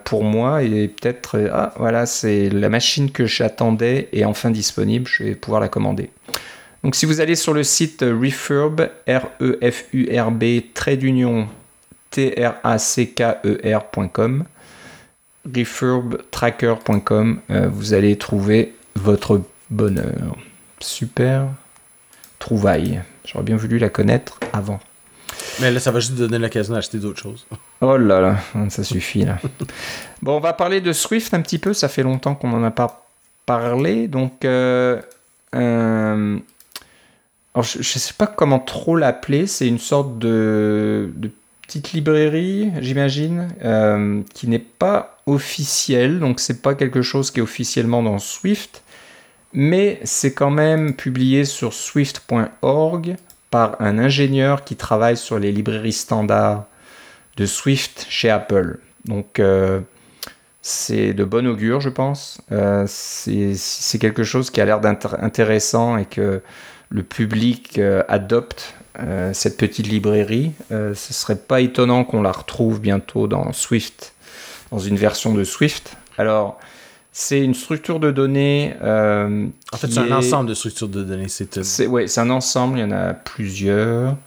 pour moi? Et peut-être ah voilà c'est la machine que j'attendais est enfin disponible, je vais pouvoir la commander. Donc si vous allez sur le site Refurb, R-E-F-U-R-B, trait d'union, T-R-A-C-K-E-R.com, refurbtracker.com, euh, vous allez trouver votre bonheur. Super trouvaille. J'aurais bien voulu la connaître avant. Mais là, ça va juste donner l'occasion d'acheter d'autres choses. Oh là là, ça suffit là. bon, on va parler de Swift un petit peu. Ça fait longtemps qu'on n'en a pas parlé. Donc, euh, alors, je ne sais pas comment trop l'appeler. C'est une sorte de, petite librairie, j'imagine, euh, qui n'est pas officielle. Donc, c'est pas quelque chose qui est officiellement dans Swift. Mais c'est quand même publié sur swift.org par un ingénieur qui travaille sur les librairies standards de Swift chez Apple. Donc, euh, c'est de bon augure, je pense. Euh, c'est quelque chose qui a l'air intéressant et que le public adopte euh, cette petite librairie. Euh, ce serait pas étonnant qu'on la retrouve bientôt dans Swift, dans une version de Swift. Alors, c'est une structure de données. en fait, c'est un ensemble de structures de données. C'est ouais, c'est un ensemble. Il y en a plusieurs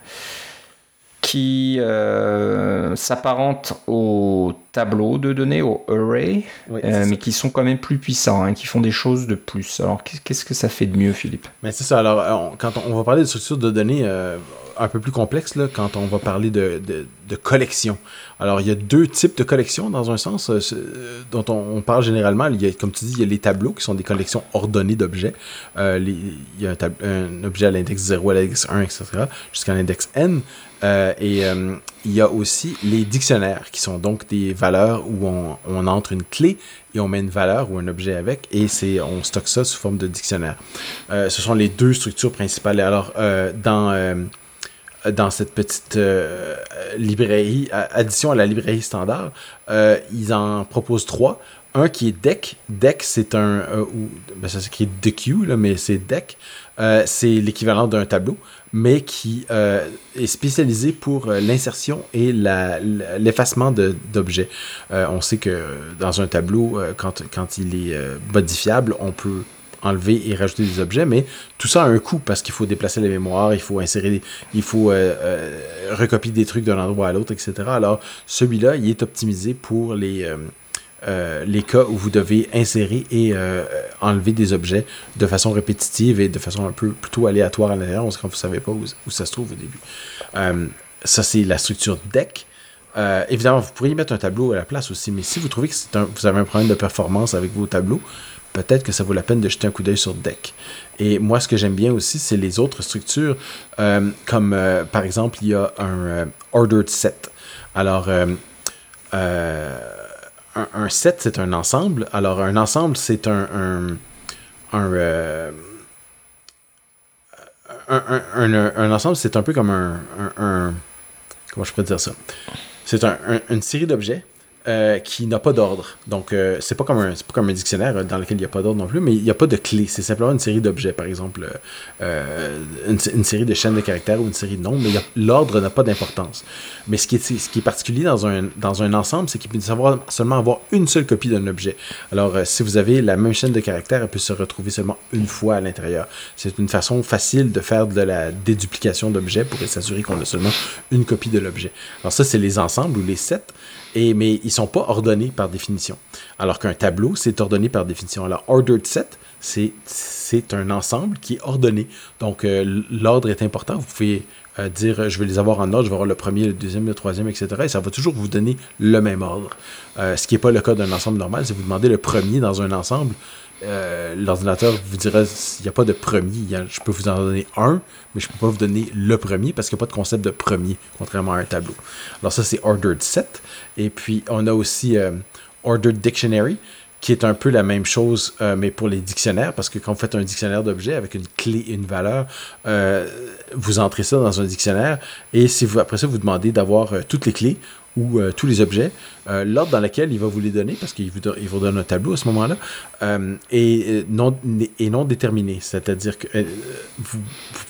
qui euh, s'apparentent au tableau de données, au array, euh, mais qui sont quand même plus puissants, hein, qui font des choses de plus. Alors, qu'est-ce que ça fait de mieux, Philippe? Mais c'est ça. Alors, quand on, va parler de structures de données euh, un peu plus complexes, là, quand on va parler de, de, de collection. Alors, il y a deux types de collections, dans un sens, dont on, parle généralement. Il y a, comme tu dis, il y a les tableaux, qui sont des collections ordonnées d'objets. il y a un, un objet à l'index 0, à l'index 1, etc., jusqu'à l'index n. Euh, et euh, il y a aussi les dictionnaires, qui sont donc des valeurs où on, entre une clé et on met une valeur ou un objet avec, et on stocke ça sous forme de dictionnaire. Euh, ce sont les deux structures principales. Alors, dans, dans cette petite librairie, addition à la librairie standard, ils en proposent trois. Un qui est DEC. DEC, c'est un. ou, ben ça s'écrit DQ, là, mais c'est DEC. c'est l'équivalent d'un tableau mais qui euh, est spécialisé pour euh, l'insertion et l'effacement d'objets. Euh, on sait que dans un tableau, quand, quand il est modifiable, on peut enlever et rajouter des objets, mais tout ça a un coût parce qu'il faut déplacer la mémoire, il faut insérer, il faut recopier des trucs d'un endroit à l'autre, etc. Alors celui-là, il est optimisé pour les euh, les cas où vous devez insérer et euh, enlever des objets de façon répétitive et de façon un peu plutôt aléatoire à l'intérieur, quand vous ne savez pas où, ça se trouve au début. Euh, ça, c'est la structure deck. évidemment, vous pourriez mettre un tableau à la place aussi, mais si vous trouvez que vous avez un problème de performance avec vos tableaux, peut-être que ça vaut la peine de jeter un coup d'œil sur deck. Et moi, ce que j'aime bien aussi, c'est les autres structures, comme par exemple, il y a un ordered set. Alors, un, set, c'est un ensemble. Alors, un ensemble, c'est un. un, euh, ensemble, c'est un peu comme un, Comment je pourrais dire ça? C'est une série d'objets euh, qui n'a pas d'ordre. Donc, euh, c'est pas comme un, pas comme un dictionnaire dans lequel il n'y a pas d'ordre non plus, mais il n'y a pas de clé. C'est simplement une série d'objets, par exemple, euh, une, série de chaînes de caractères ou une série de noms, mais l'ordre n'a pas d'importance. Mais ce qui, est, ce qui est particulier dans un, dans un ensemble, c'est qu'il peut savoir, seulement avoir une seule copie d'un objet. Alors, si vous avez la même chaîne de caractères, elle peut se retrouver seulement une fois à l'intérieur. C'est une façon facile de faire de la déduplication d'objets pour s'assurer qu'on a seulement une copie de l'objet. Alors ça, c'est les ensembles ou les sets. Et, mais ils ne sont pas ordonnés par définition. Alors qu'un tableau, c'est ordonné par définition. Alors, ordered set, c'est un ensemble qui est ordonné. Donc, euh, l'ordre est important. Vous pouvez euh, dire, je vais les avoir en ordre, je vais avoir le premier, le deuxième, le troisième, etc. Et ça va toujours vous donner le même ordre. Euh, ce qui n'est pas le cas d'un ensemble normal. Si vous demandez le premier dans un ensemble, euh, l'ordinateur vous dira il n'y a pas de premier. je peux vous en donner un, mais je ne peux pas vous donner le premier parce qu'il n'y a pas de concept de premier, contrairement à un tableau. Alors ça, c'est ordered set. Et puis, on a aussi euh, ordered dictionary, qui est un peu la même chose, euh, mais pour les dictionnaires, parce que quand vous faites un dictionnaire d'objets avec une clé et une valeur, vous entrez ça dans un dictionnaire, et si vous, après ça, vous demandez d'avoir toutes les clés, ou euh, tous les objets, euh, l'ordre dans lequel il va vous les donner, parce qu'il vous, vous donne un tableau à ce moment-là, euh, et, non, non déterminé. C'est-à-dire que vous,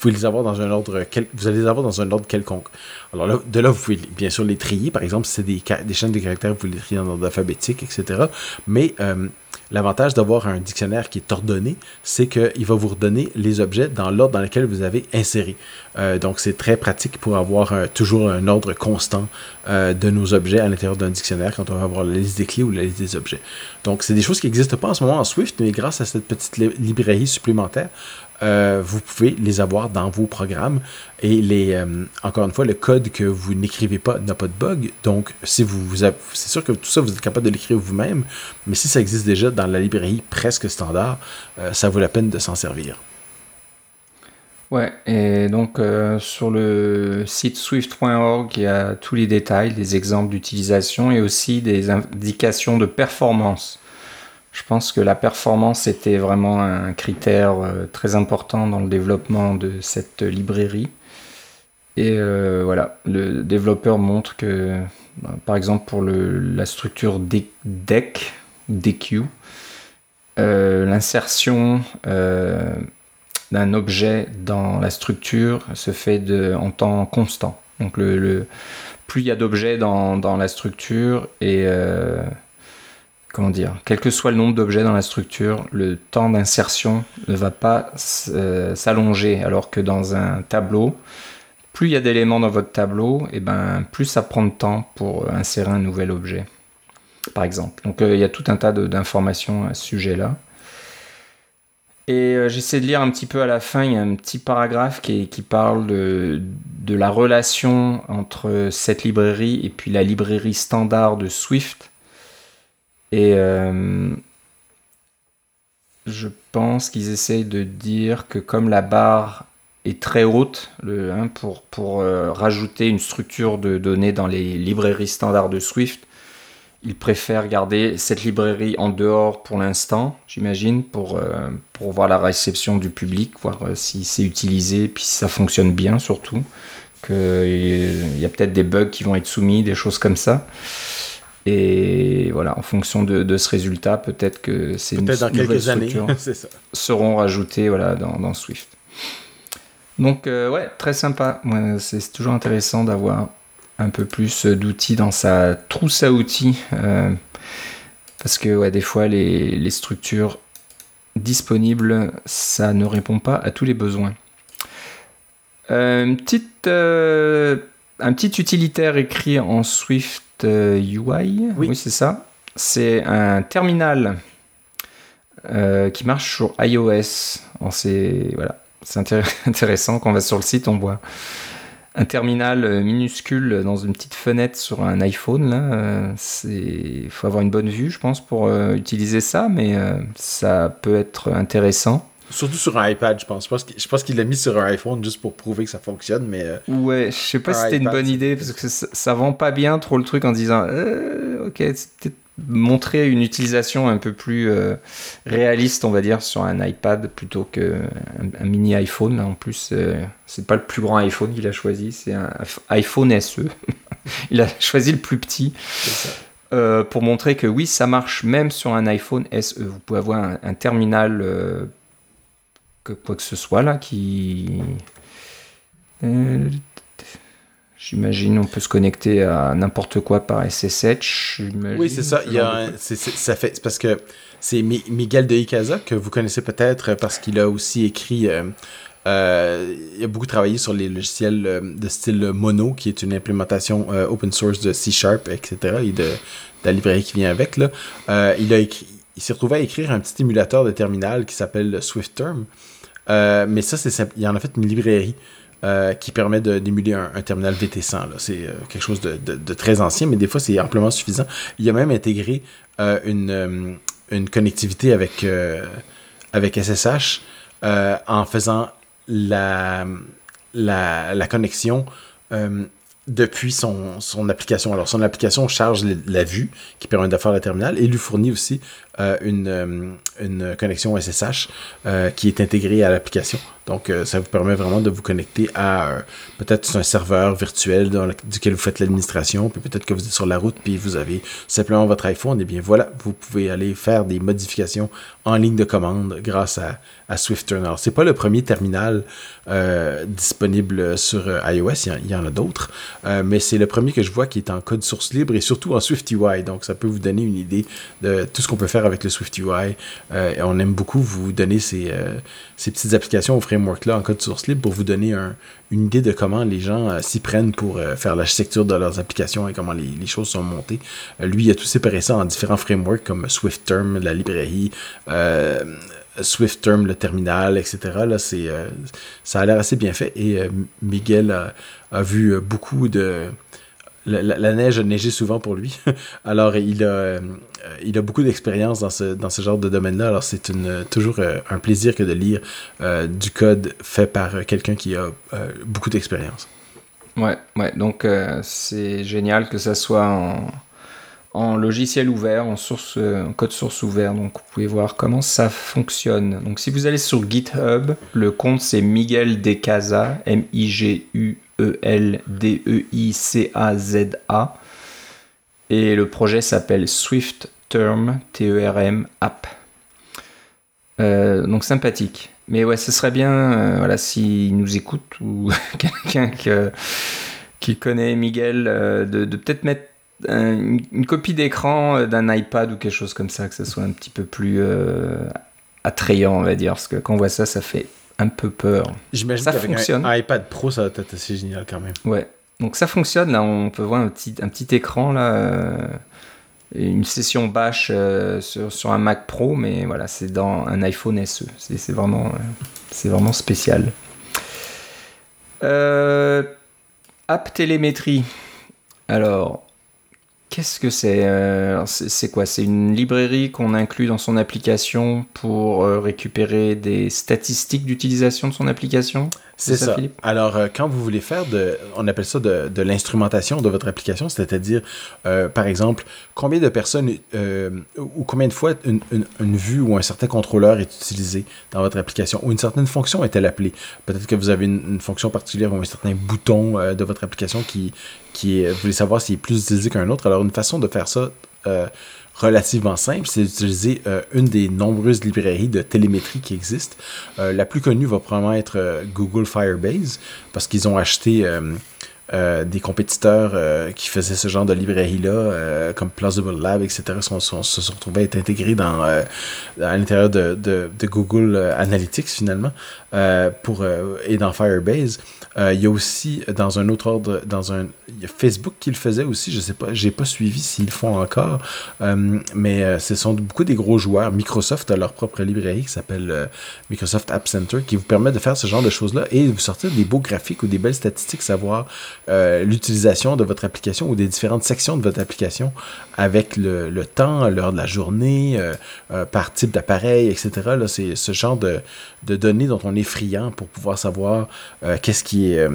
pouvez les avoir dans un ordre, vous allez les avoir dans un ordre quelconque. Alors là, de là, vous pouvez bien sûr les trier. Par exemple, si c'est des, des chaînes de caractères, vous les trier dans l'ordre alphabétique, etc. Mais L'avantage d'avoir un dictionnaire qui est ordonné, c'est qu'il va vous redonner les objets dans l'ordre dans lequel vous avez inséré. Euh, donc, c'est très pratique pour avoir euh, toujours un ordre constant euh, de nos objets à l'intérieur d'un dictionnaire quand on va avoir la liste des clés ou la liste des objets. Donc, c'est des choses qui n'existent pas en ce moment en Swift, mais grâce à cette petite librairie supplémentaire, euh, vous pouvez les avoir dans vos programmes. Et les, euh, encore une fois, le code que vous n'écrivez pas n'a pas de bug. Donc, c'est sûr que tout ça, vous êtes capable de l'écrire vous-même. Mais si ça existe déjà dans la librairie presque standard, euh, ça vaut la peine de s'en servir. Ouais, et donc sur le site swift.org, il y a tous les détails, des exemples d'utilisation et aussi des indications de performance. Je pense que la performance était vraiment un critère euh, très important dans le développement de cette librairie. Et euh, voilà, le développeur montre que, bah, par exemple, pour la structure DEC, DQ, euh, l'insertion d'un objet dans la structure se fait en temps constant. Donc, plus il y a d'objets dans, dans, la structure et comment dire, quel que soit le nombre d'objets dans la structure, le temps d'insertion ne va pas euh, s'allonger, alors que dans un tableau, plus il y a d'éléments dans votre tableau, et eh ben plus ça prend de temps pour insérer un nouvel objet, par exemple. Donc euh, il y a tout un tas d'informations à ce sujet-là. Et euh, j'essaie de lire un petit peu à la fin, il y a un petit paragraphe qui, parle de, la relation entre cette librairie et puis la librairie standard de Swift. Et euh, je pense qu'ils essayent de dire que comme la barre est très haute hein, pour, pour euh, rajouter une structure de données dans les librairies standards de Swift, ils préfèrent garder cette librairie en dehors pour l'instant, j'imagine, pour, euh, pour voir la réception du public, voir si c'est utilisé, puis si ça fonctionne bien surtout, qu'il y a peut-être des bugs qui vont être soumis, des choses comme ça. Et voilà, en fonction de, ce résultat, peut-être que ces peut dans quelques années seront rajoutées voilà, dans, Swift. Donc euh, ouais, très sympa. c'est toujours intéressant d'avoir un peu plus d'outils dans sa trousse à outils. Euh, parce que ouais, des fois, les, structures disponibles, ça ne répond pas à tous les besoins. Euh, une petite, un petit utilitaire écrit en Swift UI. Oui, c'est ça. C'est un terminal euh, qui marche sur iOS. C'est voilà, intéressant. Quand on va sur le site, on voit un terminal euh, minuscule dans une petite fenêtre sur un iPhone. Il faut avoir une bonne vue, je pense, pour euh, utiliser ça, mais ça peut être intéressant. Surtout sur un iPad, je pense. Je pense qu'il l'a mis sur un iPhone juste pour prouver que ça fonctionne, mais... Euh, ouais, je sais pas si c'était une bonne idée, parce que ça, vend pas bien trop le truc en disant euh, ok, c'est peut-être montrer une utilisation un peu plus euh, réaliste, on va dire, sur un iPad plutôt qu'un un mini iPhone. En plus, c'est pas le plus grand iPhone qu'il a choisi, c'est un iPhone SE. Il a choisi le plus petit. pour montrer que oui, ça marche même sur un iPhone SE. Vous pouvez avoir un, terminal, quoi que ce soit là, qui. J'imagine on peut se connecter à n'importe quoi par SSH. Oui, c'est ça. Il y a ça fait parce que c'est Miguel de Icaza que vous connaissez peut-être parce qu'il a aussi écrit. Euh, euh, il a beaucoup travaillé sur les logiciels euh, de style Mono, qui est une implémentation open source de C Sharp, etc. et de, la librairie qui vient avec. Là. il il s'est retrouvé à écrire un petit émulateur de terminal qui s'appelle SwiftTerm. Mais ça, c'est il en a fait une librairie. qui permet d'émuler un, terminal VT100. C'est quelque chose de, très ancien, mais des fois c'est amplement suffisant. Il a même intégré une, connectivité avec, euh, avec SSH euh, en faisant la, la, la connexion euh, depuis son, son, application. Alors, son application charge la vue qui permet de faire le terminal et lui fournit aussi une, une, connexion SSH qui est intégrée à l'application. Donc, euh, ça vous permet vraiment de vous connecter à euh, peut-être un serveur virtuel duquel vous faites l'administration, puis peut-être que vous êtes sur la route, puis vous avez simplement votre iPhone, et bien voilà, vous pouvez aller faire des modifications en ligne de commande grâce à, à SwiftTurn. Alors, c'est pas le premier terminal euh, disponible sur iOS, il y, en a d'autres, mais c'est le premier que je vois qui est en code source libre et surtout en SwiftUI. Donc, ça peut vous donner une idée de tout ce qu'on peut faire avec le SwiftUI. et on aime beaucoup vous donner ces, ces petites applications au framework-là en code source libre pour vous donner une idée de comment les gens euh, s'y prennent pour euh, faire l'architecture de leurs applications et comment les, choses sont montées. Euh, lui, il a tout séparé ça en différents frameworks comme SwiftTerm, la librairie, SwiftTerm, le terminal, etc. Là, ça a l'air assez bien fait et Miguel a, vu beaucoup de... La, neige a neigé souvent pour lui. Alors, il a, il a beaucoup d'expérience dans ce, dans ce genre de domaine-là. Alors, c'est une, toujours euh, un plaisir que de lire euh, du code fait par quelqu'un qui a euh, beaucoup d'expérience. Ouais, ouais. Donc, c'est génial que ça soit en, logiciel ouvert, en, source, en code source ouvert. Donc, vous pouvez voir comment ça fonctionne. Donc, si vous allez sur GitHub, le compte c'est Miguel M-I-G-U-E-L-D-E-I-C-A-Z-A. Et le projet s'appelle Swift Term, T-E-R-M, App. Euh, donc sympathique. Mais ouais, ce serait bien, euh, voilà, s'il nous écoute ou quelqu'un qui connaît Miguel, euh, de, peut-être mettre une, copie d'écran d'un iPad ou quelque chose comme ça, que ce soit un petit peu plus attrayant, on va dire, parce que quand on voit ça, ça fait un peu peur. J'imagine ça fonctionne. Un, iPad Pro, ça va être assez génial quand même. Ouais. Donc ça fonctionne, là, on peut voir un petit, un petit écran, là une session bash euh, sur, un Mac Pro, mais voilà, c'est dans un iPhone SE. C'est vraiment, euh, c'est vraiment spécial. Euh, app télémétrie. Alors, qu'est-ce que c'est C'est quoi? C'est une librairie qu'on inclut dans son application pour récupérer des statistiques d'utilisation de son application? C'est ça. Alors, euh, quand vous voulez faire de, on appelle ça de, de l'instrumentation de votre application, c'est-à-dire, euh, par exemple, combien de personnes euh, ou combien de fois une, une, vue ou un certain contrôleur est utilisé dans votre application ou une certaine fonction est-elle appelée? Peut-être que vous avez une, fonction particulière ou un certain bouton de votre application qui, qui est, vous voulez savoir s'il est plus utilisé qu'un autre. Alors, une façon de faire ça relativement simple, c'est d'utiliser euh, une des nombreuses librairies de télémétrie qui existent. Euh, la plus connue va probablement être euh, Google Firebase, parce qu'ils ont acheté des compétiteurs qui faisaient ce genre de librairie-là, comme Plausible Lab, etc., se sont retrouvés à être intégrés dans, à l'intérieur de, Google Analytics, finalement, pour, et dans Firebase. Euh, il y a aussi, dans un autre ordre, dans un, il y a Facebook qui le faisait aussi, je sais pas, j'ai pas suivi s'ils le font encore, euh, mais euh, ce sont beaucoup des gros joueurs. Microsoft a leur propre librairie qui s'appelle Microsoft App Center qui vous permet de faire ce genre de choses-là et de vous sortir des beaux graphiques ou des belles statistiques, savoir l'utilisation de votre application ou des différentes sections de votre application avec le, temps, l'heure de la journée, par type d'appareil, etc. C'est ce genre de données dont on est friand pour pouvoir savoir qu'est-ce qui est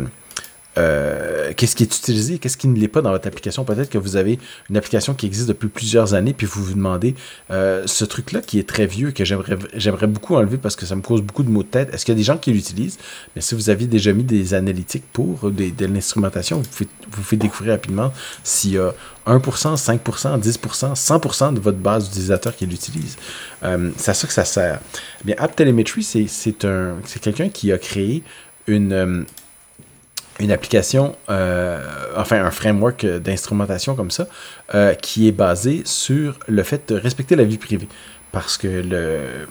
euh, euh, qu'est-ce qui est utilisé, qu'est-ce qui ne l'est pas dans votre application? Peut-être que vous avez une application qui existe depuis plusieurs années, puis vous vous demandez euh, ce truc-là qui est très vieux, que j'aimerais, j'aimerais beaucoup enlever parce que ça me cause beaucoup de maux de tête. Est-ce qu'il y a des gens qui l'utilisent? Mais si vous aviez déjà mis des analytiques pour des, de l'instrumentation, vous pouvez, vous faites découvrir rapidement s'il y a 1%, 5%, 10%, 100% de votre base d'utilisateurs qui l'utilise. Euh, c'est à ça que ça sert. Eh bien, App Telemetry, c'est, c'est, un, c'est quelqu'un qui a créé une une application, euh, enfin un framework d'instrumentation comme ça, euh, qui est basé sur le fait de respecter la vie privée. Parce que euh,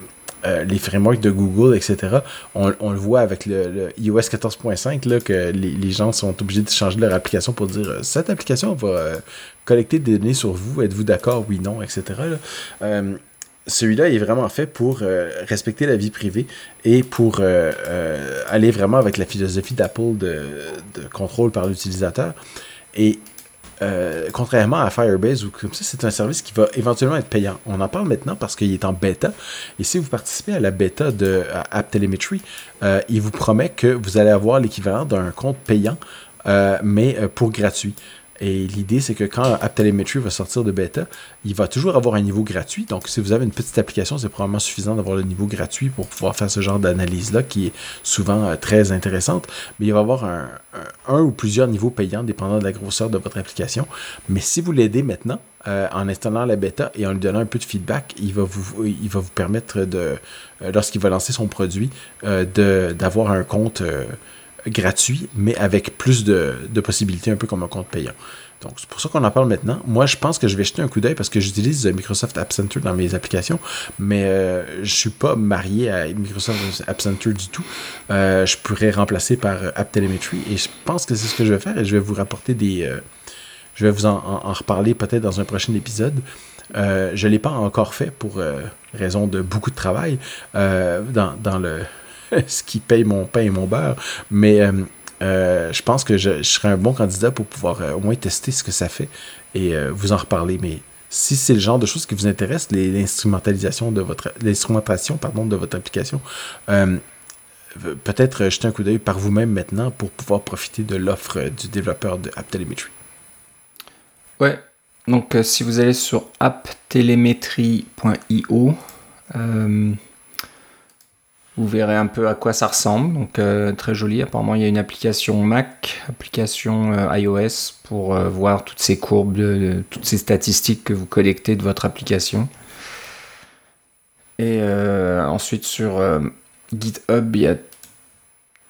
les frameworks de Google, etc., on, le voit avec le, iOS 14.5, que les, gens sont obligés de changer leur application pour dire cette application va collecter des données sur vous, êtes-vous d'accord, oui, non, etc celui-là est vraiment fait pour euh, respecter la vie privée et pour euh, euh, aller vraiment avec la philosophie d'Apple de, contrôle par l'utilisateur. Et contrairement à Firebase ou comme ça, c'est un service qui va éventuellement être payant. On en parle maintenant parce qu'il est en bêta. Et si vous participez à la bêta de App Telemetry, il vous promet que vous allez avoir l'équivalent d'un compte payant, mais pour gratuit. Et l'idée, c'est que quand AppTelemetry va sortir de bêta, il va toujours avoir un niveau gratuit. Donc, si vous avez une petite application, c'est probablement suffisant d'avoir le niveau gratuit pour pouvoir faire ce genre d'analyse-là, qui est souvent euh, très intéressante. Mais il va avoir un, ou plusieurs niveaux payants, dépendant de la grosseur de votre application. Mais si vous l'aidez maintenant, euh, en installant la bêta et en lui donnant un peu de feedback, il va vous, il va vous permettre de, euh, lorsqu'il va lancer son produit, d'avoir un compte gratuit, mais avec plus de, possibilités, un peu comme un compte payant. Donc, c'est pour ça qu'on en parle maintenant. Moi, je pense que je vais jeter un coup d'œil parce que j'utilise Microsoft App Center dans mes applications, mais euh, je suis pas marié à Microsoft App Center du tout. Euh, je pourrais remplacer par App Telemetry et je pense que c'est ce que je vais faire et je vais vous rapporter des. Euh, je vais vous en, reparler peut-être dans un prochain épisode. je ne l'ai pas encore fait pour raison de beaucoup de travail dans le ce qui paye mon pain et mon beurre. Mais euh, euh, je pense que je, serais un bon candidat pour pouvoir euh, au moins tester ce que ça fait et vous en reparler. Mais si c'est le genre de choses qui vous intéressent, l'instrumentalisation de votre l'instrumentation de votre application, peut-être jeter un coup d'œil par vous-même maintenant pour pouvoir profiter de l'offre du développeur de AppTelemetry. Ouais. Donc si vous allez sur apptelemetry.io, vous verrez un peu à quoi ça ressemble. Donc euh, très joli. Apparemment, il y a une application Mac, application euh, iOS pour euh, voir toutes ces courbes, de, toutes ces statistiques que vous collectez de votre application. Et ensuite sur GitHub, il y a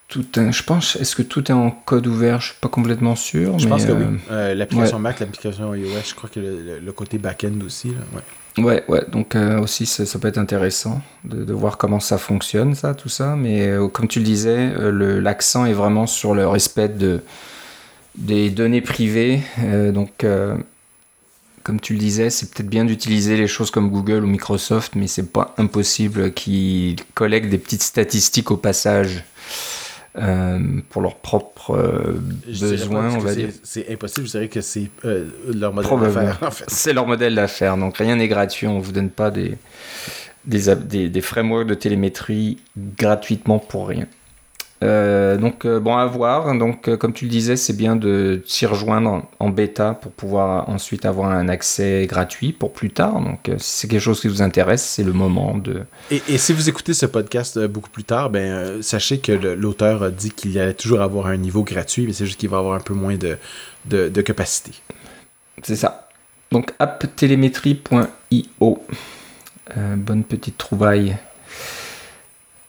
tout un. Je pense, est-ce que tout est en code ouvert? Je suis pas complètement sûr. Je pense que oui. l'application Mac, l'application iOS, je crois que le, côté back-end aussi. Là, ouais. Ouais, ouais, donc euh, aussi ça, peut être intéressant de, voir comment ça fonctionne, ça, tout ça. Mais euh, comme tu le disais, euh, l'accent est vraiment sur le respect de, des données privées. donc, comme tu le disais, c'est peut-être bien d'utiliser les choses comme Google ou Microsoft, mais c'est pas impossible qu'ils collectent des petites statistiques au passage. Euh, pour leurs propres euh, besoins, on va dire. C'est impossible, je dirais que c'est euh, leur modèle d'affaires. En fait. C'est leur modèle d'affaires, donc rien n'est gratuit, on ne vous donne pas des, des, des, frameworks de télémétrie gratuitement pour rien. Euh, donc euh, bon à voir. Donc euh, comme tu le disais, c'est bien de s'y rejoindre en, bêta pour pouvoir ensuite avoir un accès gratuit pour plus tard. Donc si c'est quelque chose qui vous intéresse, c'est le moment de. Et, si vous écoutez ce podcast beaucoup plus tard, ben sachez que l'auteur a dit qu'il allait toujours avoir un niveau gratuit, mais c'est juste qu'il va avoir un peu moins de, de, de capacité. C'est ça. Donc apptélémétrie.io. bonne petite trouvaille.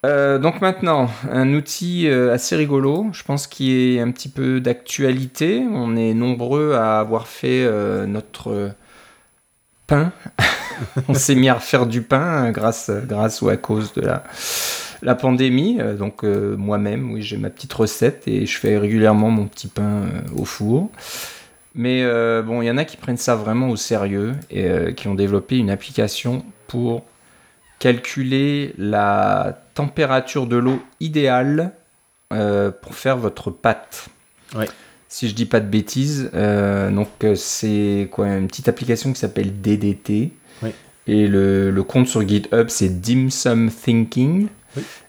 Euh, donc maintenant, un outil euh, assez rigolo, je pense qui est un petit peu d'actualité. On est nombreux à avoir fait euh, notre pain. On s'est mis à faire du pain grâce, grâce ou à cause de la pandémie. Donc moi-même, oui, j'ai ma petite recette et je fais régulièrement mon petit pain au four. Mais bon, il y en a qui prennent ça vraiment au sérieux et qui ont développé une application pour calculer la température de l'eau idéale euh, pour faire votre pâte. Si je dis pas de bêtises, euh, donc euh, c'est quoi une petite application qui s'appelle DDT. Et le, le, compte sur GitHub c'est Dim Sum Thinking.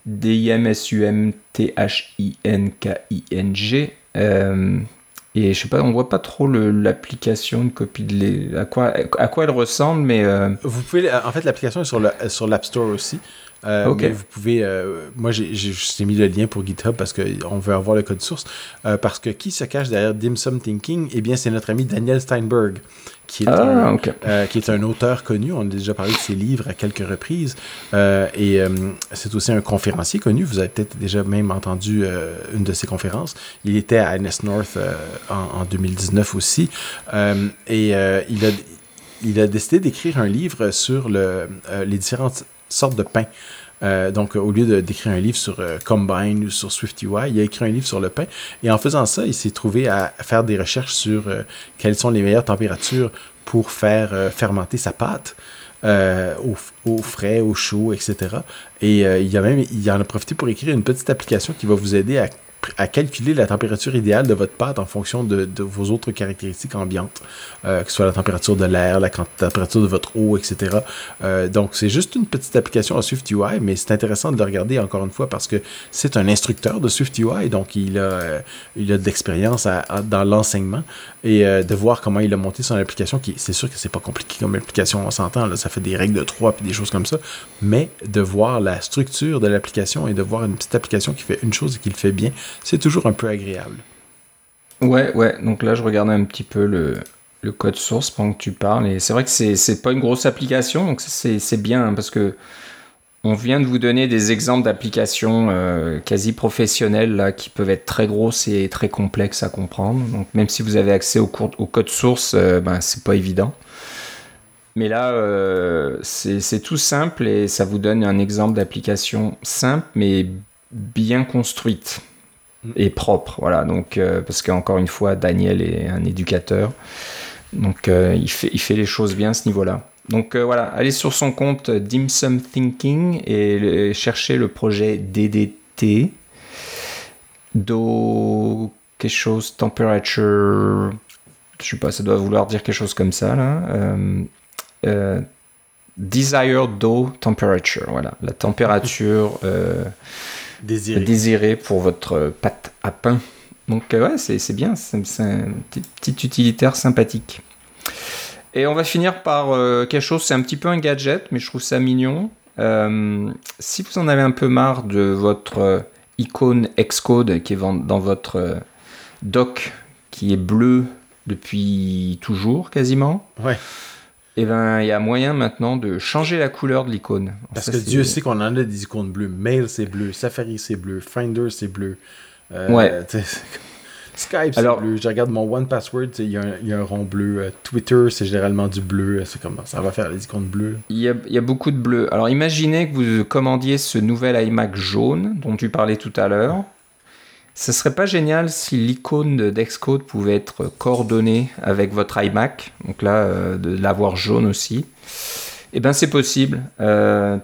D-I-M-S-U-M-T-H-I-N-K-I-N-G. et je sais pas, on voit pas trop l'application, une copie de les, à quoi, à quoi elle ressemble, mais. Vous pouvez, en fait, l'application est sur l'App sur Store aussi. Euh, vous pouvez, euh, moi j'ai mis le lien pour GitHub parce qu'on veut avoir le code source. Euh, parce que qui se cache derrière Dim Sum Thinking? Eh bien, c'est notre ami Daniel Steinberg, qui est, ah, un, qui est un auteur connu. On a déjà parlé de ses livres à quelques reprises. et c'est aussi un conférencier connu. Vous avez peut-être déjà même entendu une de ses conférences. Il était à NS North en, en, 2019 aussi. et il a il a décidé d'écrire un livre sur le, les différentes sorte de pain. Euh, donc, au lieu d'écrire un livre sur euh, Combine ou sur SwiftUI, il a écrit un livre sur le pain. Et en faisant ça, il s'est trouvé à faire des recherches sur euh, quelles sont les meilleures températures pour faire fermenter sa pâte. Au, frais, au chaud, etc. Et il, a même, il en a profité pour écrire une petite application qui va vous aider à à calculer la température idéale de votre pâte en fonction de, vos autres caractéristiques ambiantes, euh, que ce soit la température de l'air, la température de votre eau, etc. Euh, donc, c'est juste une petite application à SwiftUI, mais c'est intéressant de le regarder encore une fois parce que c'est un instructeur de SwiftUI, donc il a, euh, il a de l'expérience dans l'enseignement et de voir comment il a monté son application, qui c'est sûr que c'est pas compliqué comme application, on s'entend, ça fait des règles de 3 puis des choses comme ça, mais de voir la structure de l'application et de voir une petite application qui fait une chose et qui le fait bien, c'est toujours un peu agréable. Ouais, ouais. Donc là, je regardais un petit peu le, code source pendant que tu parles. Et c'est vrai que c'est pas une grosse application, donc c'est bien hein, parce que on vient de vous donner des exemples d'applications euh, quasi professionnelles là, qui peuvent être très grosses et très complexes à comprendre. Donc même si vous avez accès au, au code source, euh, ben, c'est pas évident. Mais là, euh, c'est tout simple et ça vous donne un exemple d'application simple mais bien construite et propre. Voilà, donc, euh, parce qu'encore une fois, Daniel est un éducateur. Donc, euh, il, fait, il fait les choses bien à ce niveau-là. Donc, euh, voilà, allez sur son compte Dim Sum Thinking et cherchez le projet DDT. Do quelque chose, temperature. Je sais pas, ça doit vouloir dire quelque chose comme ça, là. desired dough temperature, voilà, la température désiré. pour votre pâte à pain. Donc euh, ouais, c'est bien, c'est un petit, utilitaire sympathique. Et on va finir par euh, quelque chose, c'est un petit peu un gadget, mais je trouve ça mignon. Euh, si vous en avez un peu marre de votre icône Xcode qui est dans votre doc qui est bleu depuis toujours quasiment. Ouais eh ben, il y a moyen maintenant de changer la couleur de l'icône. Parce que Dieu sait qu'on en a des icônes bleues. Mail, c'est bleu. Safari, c'est bleu. Finder, c'est bleu. Euh, ouais. Skype, c'est bleu. Je regarde mon One Password, il y, a un rond bleu. Euh, Twitter, c'est généralement du bleu. C'est comme ça va faire les icônes bleues. Il y, a, il y a beaucoup de bleu. Alors imaginez que vous commandiez ce nouvel iMac jaune dont tu parlais tout à l'heure. Ce serait pas génial si l'icône d'Excode pouvait être coordonnée avec votre iMac, donc là, euh, de l'avoir jaune aussi. Eh bien, c'est possible. Euh,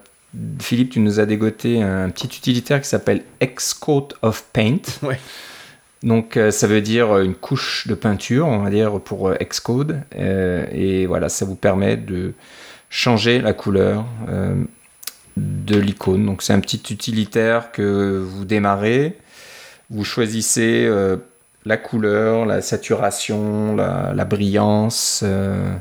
Philippe, tu nous as dégoté un petit utilitaire qui s'appelle Xcode of Paint. Ouais. Donc, euh, ça veut dire une couche de peinture, on va dire, pour Xcode. et voilà, ça vous permet de changer la couleur de l'icône. Donc, c'est un petit utilitaire que vous démarrez vous choisissez euh, la couleur, la saturation, la, brillance euh,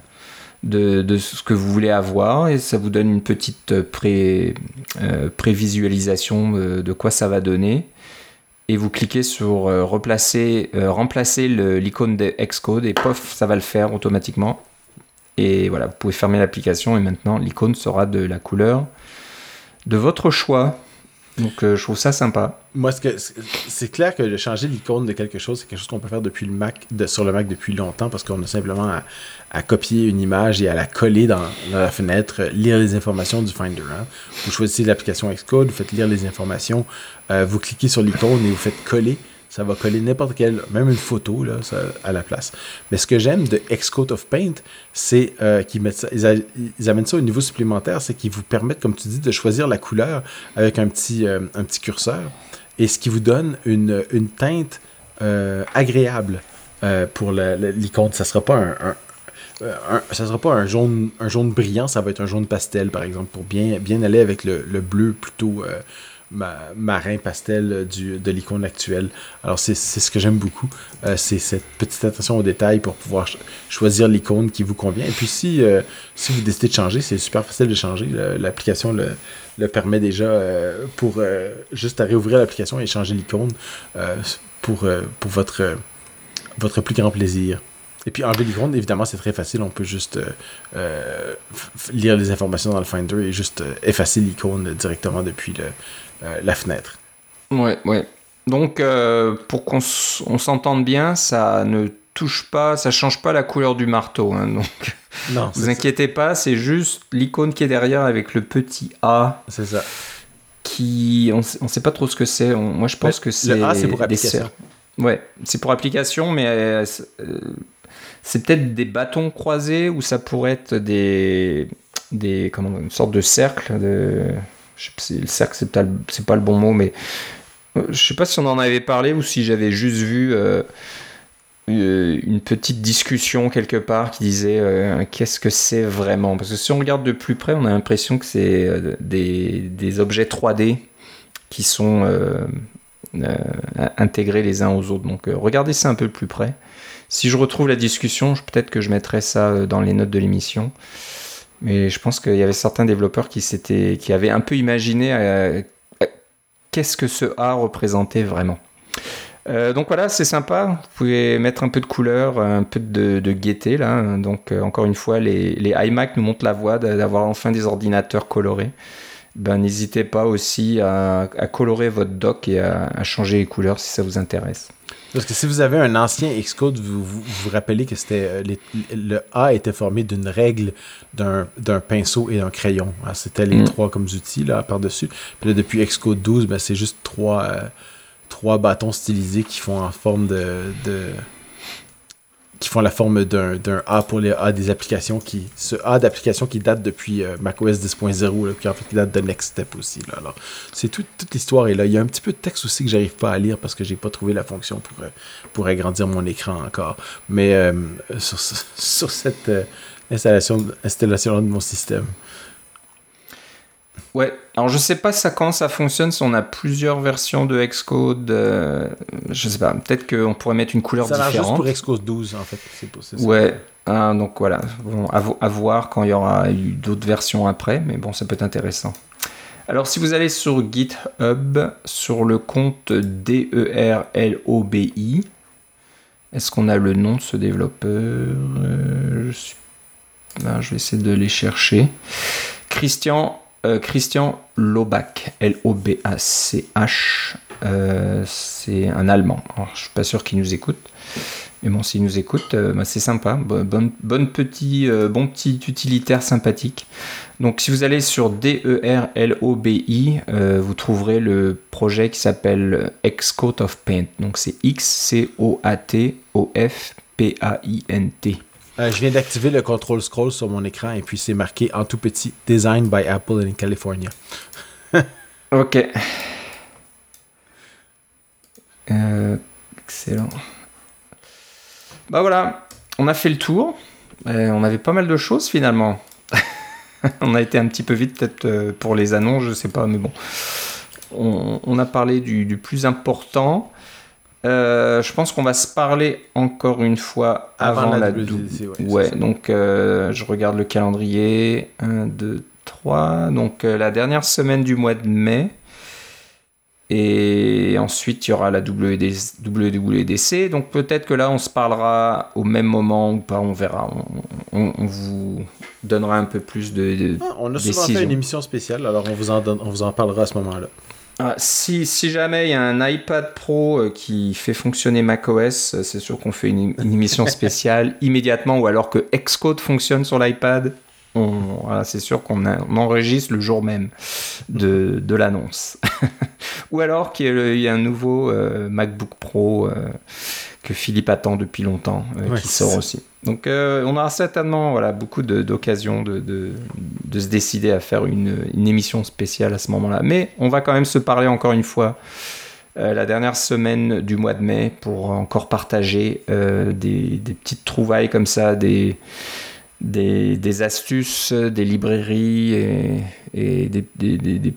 de, ce que vous voulez avoir et ça vous donne une petite euh, prévisualisation de, quoi ça va donner. Et vous cliquez sur remplacer l'icône de Xcode et pof, ça va le faire automatiquement. Et voilà, vous pouvez fermer l'application et maintenant l'icône sera de la couleur de votre choix. Donc euh, je trouve ça sympa. Moi, c'est clair que changer l'icône de quelque chose, c'est quelque chose qu'on peut faire depuis le Mac, sur le Mac depuis longtemps, parce qu'on a simplement à, copier une image et à la coller dans, la fenêtre, lire les informations du Finder. Vous choisissez l'application Xcode, vous faites lire les informations, euh, vous cliquez sur l'icône et vous faites coller ça va coller n'importe quelle, même une photo là, à la place. Mais ce que j'aime de Xcode of Paint, c'est euh, qu'ils mettent ça, ils, amènent ça au niveau supplémentaire, c'est qu'ils vous permettent, comme tu dis, de choisir la couleur avec un petit, euh, un petit curseur, et ce qui vous donne une, une teinte euh, agréable pour l'icône. Ça sera pas un, ça sera pas un jaune, un jaune brillant, ça va être un jaune pastel, par exemple, pour bien, bien aller avec le bleu plutôt marin pastel de l'icône actuelle. Alors c'est ce que j'aime beaucoup, euh, c'est cette petite attention aux détails pour pouvoir choisir l'icône qui vous convient. Et puis si, euh, si vous décidez de changer, c'est super facile de changer. L'application le, permet déjà euh, pour juste à réouvrir l'application et changer l'icône pour, votre, plus grand plaisir. Et puis enlever l'icône, évidemment, c'est très facile. On peut juste lire les informations dans le Finder et juste effacer l'icône directement depuis le, la fenêtre. Ouais, ouais. Donc, euh, pour qu'on s'entende bien, ça ne touche pas, ça change pas la couleur du marteau. Hein, donc, non, vous inquiétez pas, c'est juste l'icône qui est derrière avec le petit A. C'est ça. Qui, on, ne sait pas trop ce que c'est. Moi, je pense que c'est. Le A, c'est pour application. Ouais, c'est pour application, mais euh, c'est peut-être des bâtons croisés ou ça pourrait être des, des comment, une sorte de cercle de je le cercle, c'est pas, le bon mot, mais euh, je sais pas si on en avait parlé ou si j'avais juste vu euh, euh, une petite discussion quelque part qui disait qu'est-ce que c'est vraiment? Parce que si on regarde de plus près, on a l'impression que c'est des, des, objets 3D qui sont intégrés les uns aux autres. Donc regardez ça un peu plus près. Si je retrouve la discussion, peut-être que je mettrai ça dans les notes de l'émission. Mais je pense qu'il y avait certains développeurs qui, avaient un peu imaginé euh, euh, qu'est-ce que ce A représentait vraiment. Euh, donc voilà, c'est sympa. Vous pouvez mettre un peu de couleur, un peu de, gaieté là. Donc encore une fois, les, les, iMac nous montrent la voie d'avoir enfin des ordinateurs colorés. Ben n'hésitez pas aussi à, colorer votre dock et à changer les couleurs si ça vous intéresse. Parce que si vous avez un ancien Xcode, vous vous, vous rappelez que c'était euh, le A était formé d'une règle, d'un pinceau et d'un crayon. Ah, c'était les mm. trois comme outils là par-dessus. Puis là, depuis Xcode 12, ben, c'est juste trois, euh, trois bâtons stylisés qui font en forme de, de qui font la forme d'un A pour les A des applications qui ce A d'application qui date depuis euh, macOS 10.0 qui en fait qui date de Next Step aussi là. alors c'est toute l'histoire et là il y a un petit peu de texte aussi que j'arrive pas à lire parce que j'ai pas trouvé la fonction pour euh, pour agrandir mon écran encore mais euh, sur, sur cette installation installation de mon système Ouais, alors je sais pas ça quand ça fonctionne, si on a plusieurs versions de Xcode, euh, je sais pas, peut-être qu'on pourrait mettre une couleur différente. Ça juste pour Xcode 12 en fait. C'est, ouais, ah, donc voilà, bon, à, voir quand il y aura eu d'autres versions après, mais bon, ça peut être intéressant. Alors si vous allez sur GitHub, sur le compte DERLOBI, est-ce qu'on a le nom de ce développeur? Euh, je, ah, je vais essayer de les chercher. Christian euh, Christian Lobach, L-O-B-A-C-H, euh, c'est un Allemand. Je suis pas sûr qu'il nous écoute, mais bon, s'il nous écoute, euh, bah, c'est sympa. Bon, bonne petit, bon petit utilitaire sympathique. Donc, si vous allez sur D-E-R-L-O-B-I, vous trouverez le projet qui s'appelle Xcode of Paint. Donc, c'est X-C-O-A-T-O-F-P-A-I-N-T. Euh, je viens d'activer le control scroll sur mon écran et puis c'est marqué en tout petit Design by Apple in California. ok. Euh, excellent. Bah voilà, on a fait le tour. Euh, on avait pas mal de choses finalement. on a été un petit peu vite peut-être pour les annonces, je sais pas, mais bon. On, a parlé du plus important. Euh, je pense qu'on va se parler encore une fois avant, la, WWDC. Ouais, donc euh, je regarde le calendrier. 1, 2, 3. Donc euh, la dernière semaine du mois de mai. Et ensuite, il y aura la WWDC. Donc peut-être que là, on se parlera au même moment ou pas, on verra. On, vous donnera un peu plus de. Ah, on a souvent fait une émission spéciale, alors on vous en, on vous en parlera à ce moment-là. Ah, si, jamais il y a un iPad Pro euh, qui fait fonctionner macOS, euh, c'est sûr qu'on fait une, émission spéciale immédiatement, ou alors que Xcode fonctionne sur l'iPad, c'est sûr qu'on enregistre le jour même de, l'annonce. ou alors qu'il y, a un nouveau euh, MacBook Pro que Philippe attend depuis longtemps, qui sort aussi. Donc euh, on aura certainement beaucoup d'occasions de, se décider à faire une, émission spéciale à ce moment-là. Mais on va quand même se parler encore une fois euh, la dernière semaine du mois de mai pour encore partager euh, des, petites trouvailles comme ça, des, astuces, des librairies et, des,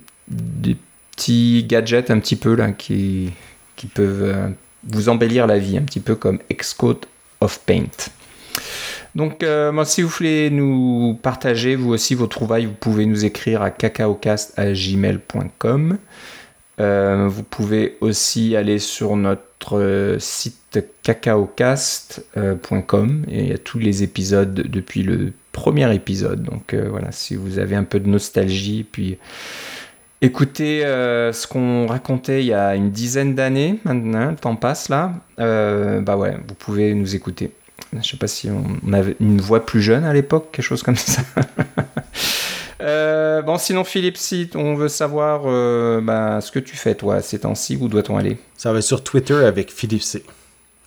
petits gadgets un petit peu là qui, qui peuvent vous embellir la vie, un petit peu comme Xcode of Paint. Donc, moi, si vous voulez nous partager, vous aussi, vos trouvailles, vous pouvez nous écrire à cacaocast.gmail.com. Euh, vous pouvez aussi aller sur notre site cacaocast.com et il y a tous les épisodes depuis le premier épisode. Donc euh, voilà, si vous avez un peu de nostalgie, puis écoutez euh, ce qu'on racontait il y a une dizaine d'années maintenant, le temps passe là, bah ouais, vous pouvez nous écouter. Je sais pas si on avait une voix plus jeune à l'époque, quelque chose comme ça. Euh, bon, sinon, Philippe, si on veut savoir euh, ben, ce que tu fais, toi, ces temps-ci, où doit-on aller? Ça va sur Twitter avec Philippe C.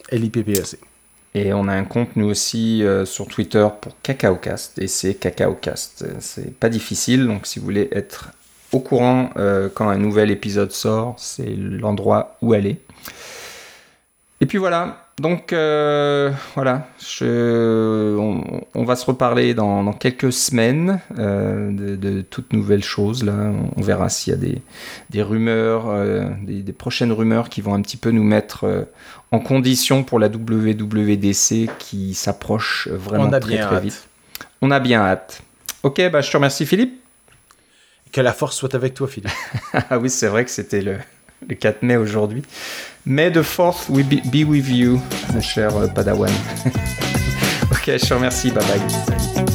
L-I-P-P-E-C. Et on a un compte, nous aussi, euh, sur Twitter pour CacaoCast. Et c'est CacaoCast. C'est pas difficile, donc si vous voulez être au courant quand un nouvel épisode sort, c'est l'endroit où aller. Et puis voilà, donc euh, voilà, on, va se reparler dans, quelques semaines euh, de, toutes nouvelles choses. Là, on, verra s'il y a des, rumeurs, euh, des, prochaines rumeurs qui vont un petit peu nous mettre en condition pour la WWDC qui s'approche vraiment très très vite. On a bien hâte. Ok, bah, je te remercie Philippe. Que la force soit avec toi Philippe. ah oui, c'est vrai que c'était le, le 4 mai aujourd'hui. May the fourth will be with you, mon cher euh, Padawan. ok, je te remercie. Bye bye.